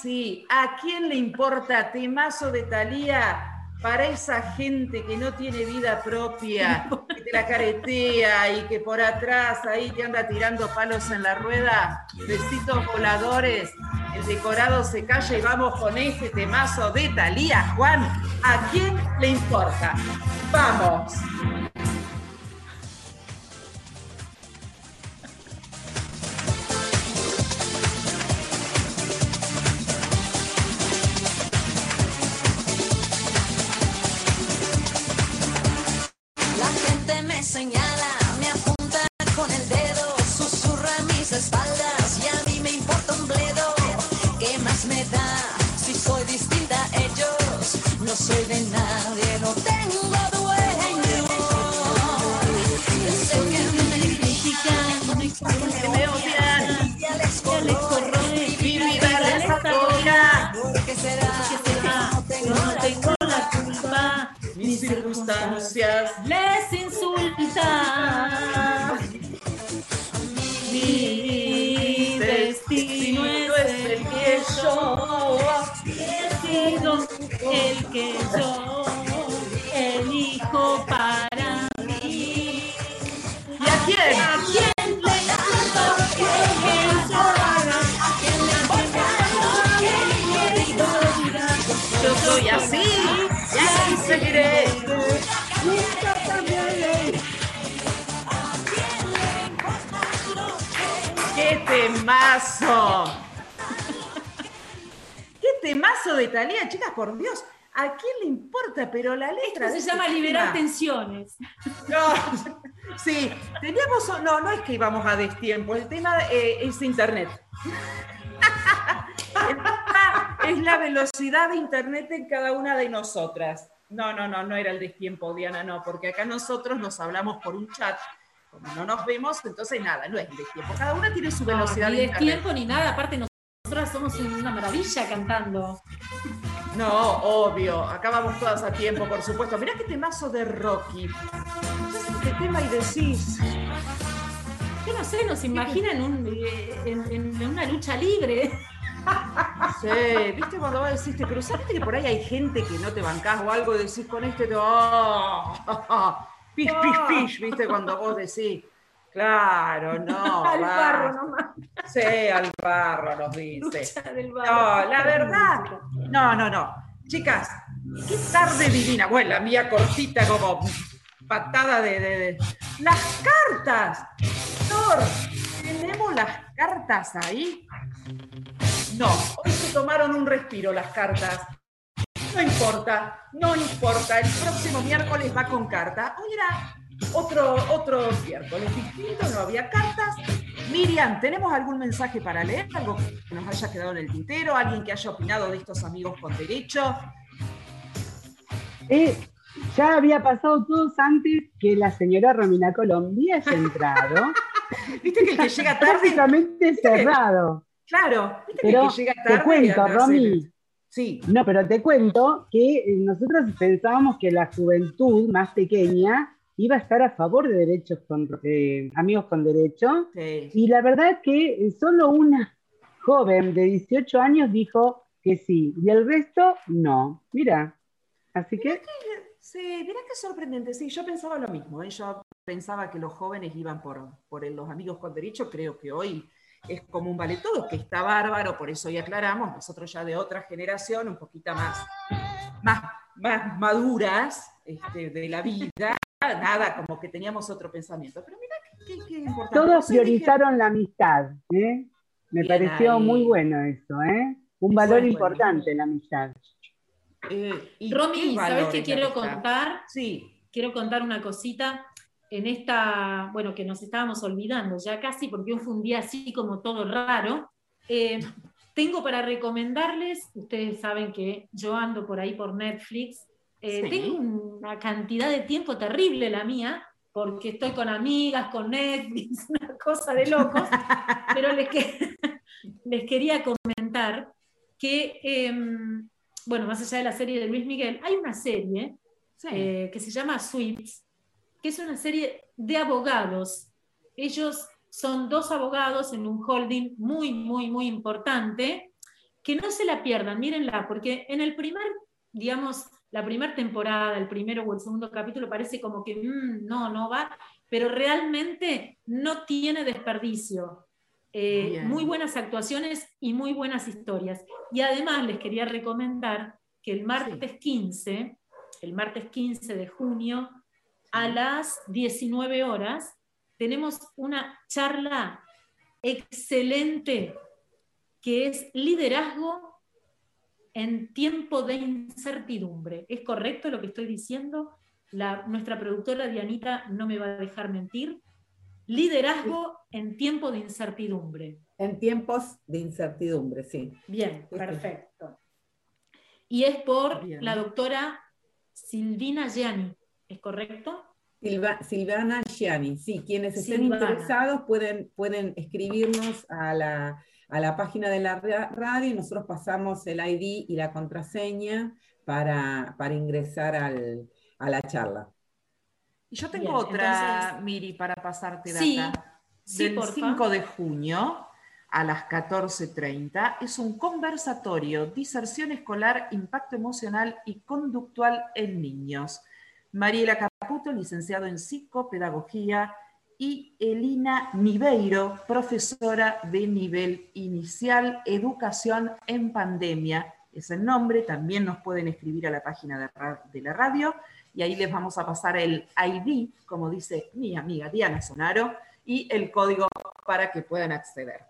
Sí, ¿a quién le importa temazo de Talía para esa gente que no tiene vida propia, que te la caretea y que por atrás ahí te anda tirando palos en la rueda? Besitos voladores, el decorado se calla y vamos con este temazo de Talía, Juan. ¿A quién le importa? ¡Vamos! Pero la letra Esto se llama liberar tensiones. No, sí, teníamos, no, no es que íbamos a destiempo, el tema eh, es internet. El tema es la velocidad de internet en cada una de nosotras. No, no, no, no era el destiempo, Diana, no, porque acá nosotros nos hablamos por un chat como no nos vemos, entonces nada, no es de tiempo. Cada una tiene su No, velocidad ni de tiempo ni nada, aparte nosotras somos una maravilla cantando. No, obvio, acá vamos todas a tiempo, por supuesto. Mirá qué temazo de Rocky. Este tema y decís, Yo no sé, nos imagina en, un, eh, en, en una lucha libre. Sí, viste cuando vos decís, te cruzás, viste que por ahí hay gente que no te bancás o algo, decís con este, te oh, pish, pish, pish, viste cuando vos decís, claro, no. Al barro nomás. Sí, al barro nos dice. Lucha del barro. No, la verdad, no, no, no. Chicas, qué tarde divina. Bueno, la mía cortita como patada de, de- de- Las cartas. Thor, ¿tenemos las cartas ahí? No, hoy se tomaron un respiro las cartas. No importa, no importa. El próximo miércoles va con carta. Era otro, otro miércoles distinto, no había cartas. Miriam, ¿tenemos algún mensaje para leer? ¿Algo que nos haya quedado en el tintero? ¿Alguien que haya opinado de estos amigos con derecho? Eh, ya había pasado todos antes que la señora Romina Colombia haya entrado. Viste que el que llega tarde, Prácticamente cerrado. claro, viste que el que llega tarde. te cuento, Romy. Sí, No, pero te cuento que eh, nosotros pensábamos que la juventud más pequeña iba a estar a favor de derechos con, eh, amigos con derecho. sí. Y la verdad es que solo una joven de 18 años dijo que sí, y el resto no. Mira, así que Sí, mirá qué sorprendente. Sí, yo pensaba lo mismo. ¿eh? Yo pensaba que los jóvenes iban por, por el- los amigos con derecho. Creo que hoy es como un vale todo, que está bárbaro, por eso hoy aclaramos, nosotros ya de otra generación, un poquito más, más, más maduras este, de la vida, nada, como que teníamos otro pensamiento. Pero mirá qué, qué- qué importante. todos dije, priorizaron la amistad. ¿eh? Me Bien pareció ahí. muy bueno eso, ¿eh? Un Eso valor bueno. importante la amistad. eh, ¿y Romy, qué ¿sabes qué quiero amistad? contar? Sí, Quiero contar una cosita en esta, bueno, que nos estábamos olvidando ya casi, porque hoy fue un día así como todo raro. Eh, tengo para recomendarles, ustedes saben que yo ando por ahí por Netflix, eh, Sí. tengo una cantidad de tiempo terrible la mía, porque estoy con amigas, con Netflix, una cosa de locos, pero les, que- les quería comentar que, em, bueno, más allá de la serie de Luis Miguel, hay una serie sí. eh, que se llama Suits, que es una serie de abogados. Ellos son dos abogados en un holding muy, muy, muy importante, que no se la pierdan, mírenla, porque en el primer, digamos, la primera temporada, el primero o el segundo capítulo parece como que mm, no, no va, pero realmente no tiene desperdicio. Eh, muy buenas actuaciones y muy buenas historias. Y además les quería recomendar que el martes 15, el martes 15 de junio, a las 19 horas, tenemos una charla excelente que es liderazgo en tiempo de incertidumbre. ¿Es correcto lo que estoy diciendo? La, nuestra productora Dianita no me va a dejar mentir. Liderazgo en tiempo de incertidumbre. En tiempos de incertidumbre, sí. Bien, perfecto. Y es por Bien. la doctora Silvina Gianni, ¿es correcto? Silva- Silvana Gianni, sí, quienes estén Silvana. interesados pueden, pueden escribirnos a la, a la página de la ra- radio y nosotros pasamos el ID y la contraseña para, para ingresar al- a la charla. Y yo tengo Bien, otra, entonces- Miri, para pasarte data. Sí, sí, Del porfa. 5 de junio a las 14.30 es un conversatorio, diserción escolar, impacto emocional y conductual en niños. Mariela Caputo, licenciado en psicopedagogía, y Elina Niveiro, profesora de nivel inicial, educación en pandemia. Es el nombre, también nos pueden escribir a la página de, la radio y ahí les vamos a pasar el ID, como dice mi amiga Diana Sonaro, y el código para que puedan acceder.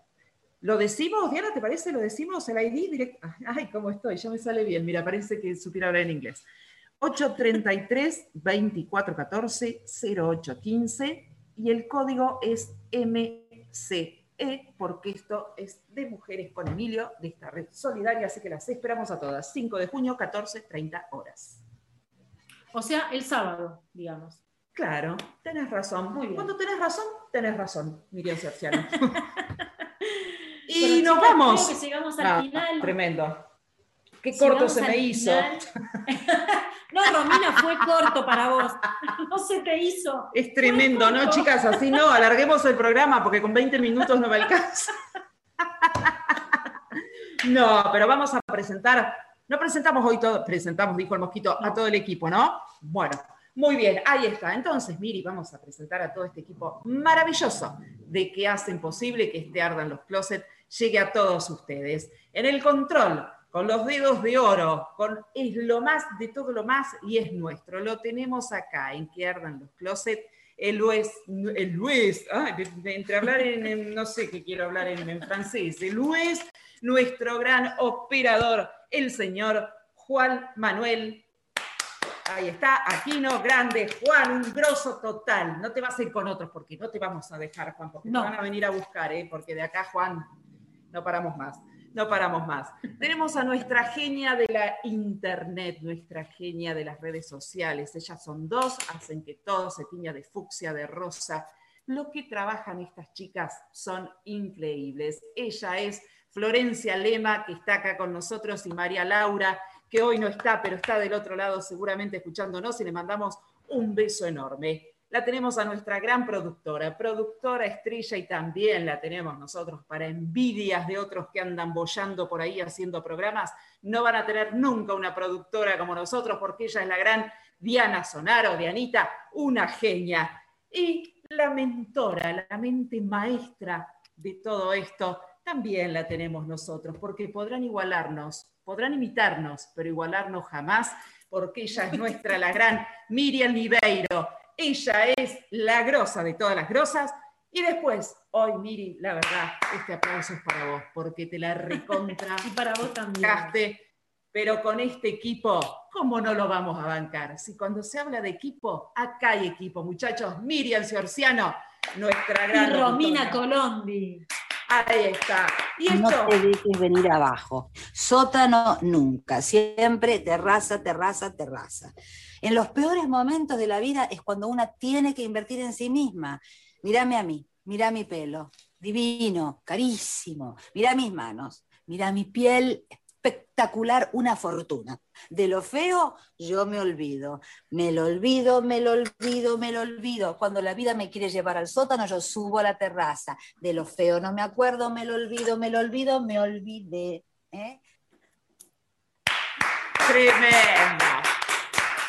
¿Lo decimos, Diana? ¿Te parece? ¿Lo decimos el ID directo? Ay, ¿cómo estoy? Ya me sale bien. Mira, parece que supiera hablar en inglés. 833-2414-0815 y el código es MCE porque esto es de Mujeres con Emilio, de esta red solidaria, así que las esperamos a todas. 5 de junio, 14.30 horas. O sea, el sábado, digamos. Claro, tenés razón. Muy bien. Cuando tenés razón, tenés razón, Miriam Cerciano. y nos chicas, vamos. creo que llegamos al Ah, final. Tremendo. Qué corto Llegamos se me hizo. no, Romina, fue corto para vos. No se te hizo. Es tremendo, ¿no, chicas? Así no, alarguemos el programa porque con 20 minutos no me alcanza. No, pero vamos a presentar, no presentamos hoy todo, presentamos, dijo el mosquito, a todo el equipo, ¿no? Bueno, muy bien, ahí está. Entonces, Miri, vamos a presentar a todo este equipo maravilloso de que hacen posible que este Ardan los Closet llegue a todos ustedes. En el control, con los dedos de oro, con es lo más de todo lo más y es nuestro. Lo tenemos acá en que ardan los closet. El Luis, el Luis, de- de- entre hablar en, en- no sé qué quiero hablar en, en francés, el Luis, nuestro gran operador, el señor Juan Manuel. Ahí está, Aquino, grande, Juan, un grosso total. No te vas a ir con otros porque no te vamos a dejar, Juan, porque No. te van a venir a buscar, ¿eh? porque de acá, Juan, no paramos más, no paramos más. Tenemos a nuestra genia de la internet, nuestra genia de las redes sociales. Ellas son dos, hacen que todo se tiña de fucsia, de rosa. Lo que trabajan estas chicas son increíbles. Ella es Florencia Lema, que está acá con nosotros, y María Laura, que hoy no está, pero está del otro lado seguramente escuchándonos y le mandamos un beso enorme. La tenemos a nuestra gran productora, productora estrella y también la tenemos nosotros para envidias de otros que andan bollando por ahí haciendo programas. No van a tener nunca una productora como nosotros porque ella es la gran Diana Sonaro, Dianita, una genia. Y la mentora, la mente maestra de todo esto, también la tenemos nosotros, porque podrán igualarnos, podrán imitarnos, pero igualarnos jamás, porque ella es nuestra, la gran Miriam Niveiro. Ella es la grosa de todas las grosas. Y después, hoy, Miri, la verdad, este aplauso es para vos, porque te la recontra Y para vos también. pero con este equipo, ¿cómo no lo vamos a bancar? Si cuando se habla de equipo, acá hay equipo, muchachos. Miriam Ciorciano, nuestra Y gran Romina locutora. Colombi. Ahí está. Y No esto, te dejes venir abajo. Sótano nunca, siempre terraza, terraza, terraza. En los peores momentos de la vida es cuando una tiene que invertir en sí misma. Mírame a mí, mira mi pelo, divino, carísimo. Mira mis manos, mira mi piel, espectacular, una fortuna. De lo feo yo me olvido, me lo olvido, me lo olvido, me lo olvido. Cuando la vida me quiere llevar al sótano, yo subo a la terraza. De lo feo no me acuerdo, me lo olvido, me lo olvido, me olvidé. ¿eh? tremendo,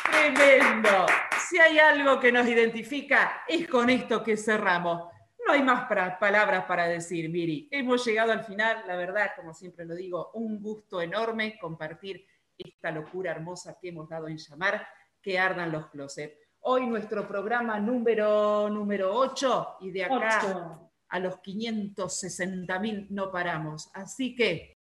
tremendo. Si hay algo que nos identifica, es con esto que cerramos. No hay más palabras para decir, Miri. Hemos llegado al final, la verdad, como siempre lo digo, un gusto enorme compartir esta locura hermosa que hemos dado en llamar que ardan los closets. Hoy nuestro programa número, número 8 y de acá a los 560 mil no paramos. Así que,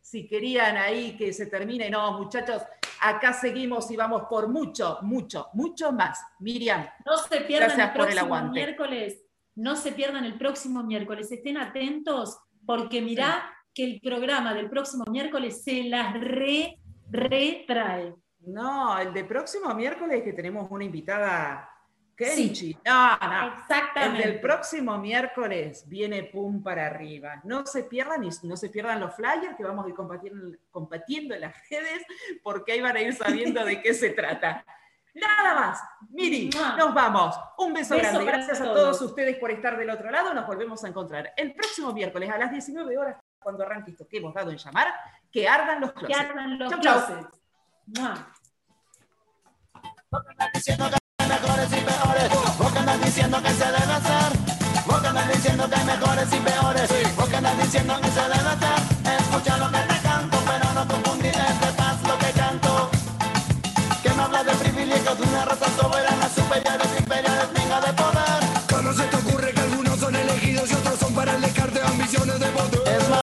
si querían ahí que se termine, no, muchachos, acá seguimos y vamos por mucho, mucho, mucho más. Miriam, No se pierdan Gracias el por el aguante. miércoles. No se pierdan el próximo miércoles. Estén atentos porque mirá que el programa del próximo miércoles se las re, retrae. no, el de próximo miércoles que tenemos una invitada, Kenchi. No, no. El Exactamente. del próximo miércoles viene pum para arriba. No se pierdan y no se pierdan los flyers que vamos a ir compartiendo, compartiendo en las redes porque ahí van a ir sabiendo de qué se trata. Nada más. Miri, nos vamos. Un beso, Beso grande. Gracias a todos. todos ustedes por estar del otro lado. Nos volvemos a encontrar el próximo miércoles a las 19 horas cuando arranque esto que hemos dado en llamar, que ardan los Que closets. ardan los Chau, chau. closets. Mua. diciendo que hay mejores y peores. Vos que andas diciendo que se debe hacer. Vos que andas diciendo que hay mejores y peores. Vos que andas diciendo que se debe hacer. Escucha lo que de una raza soberana superior.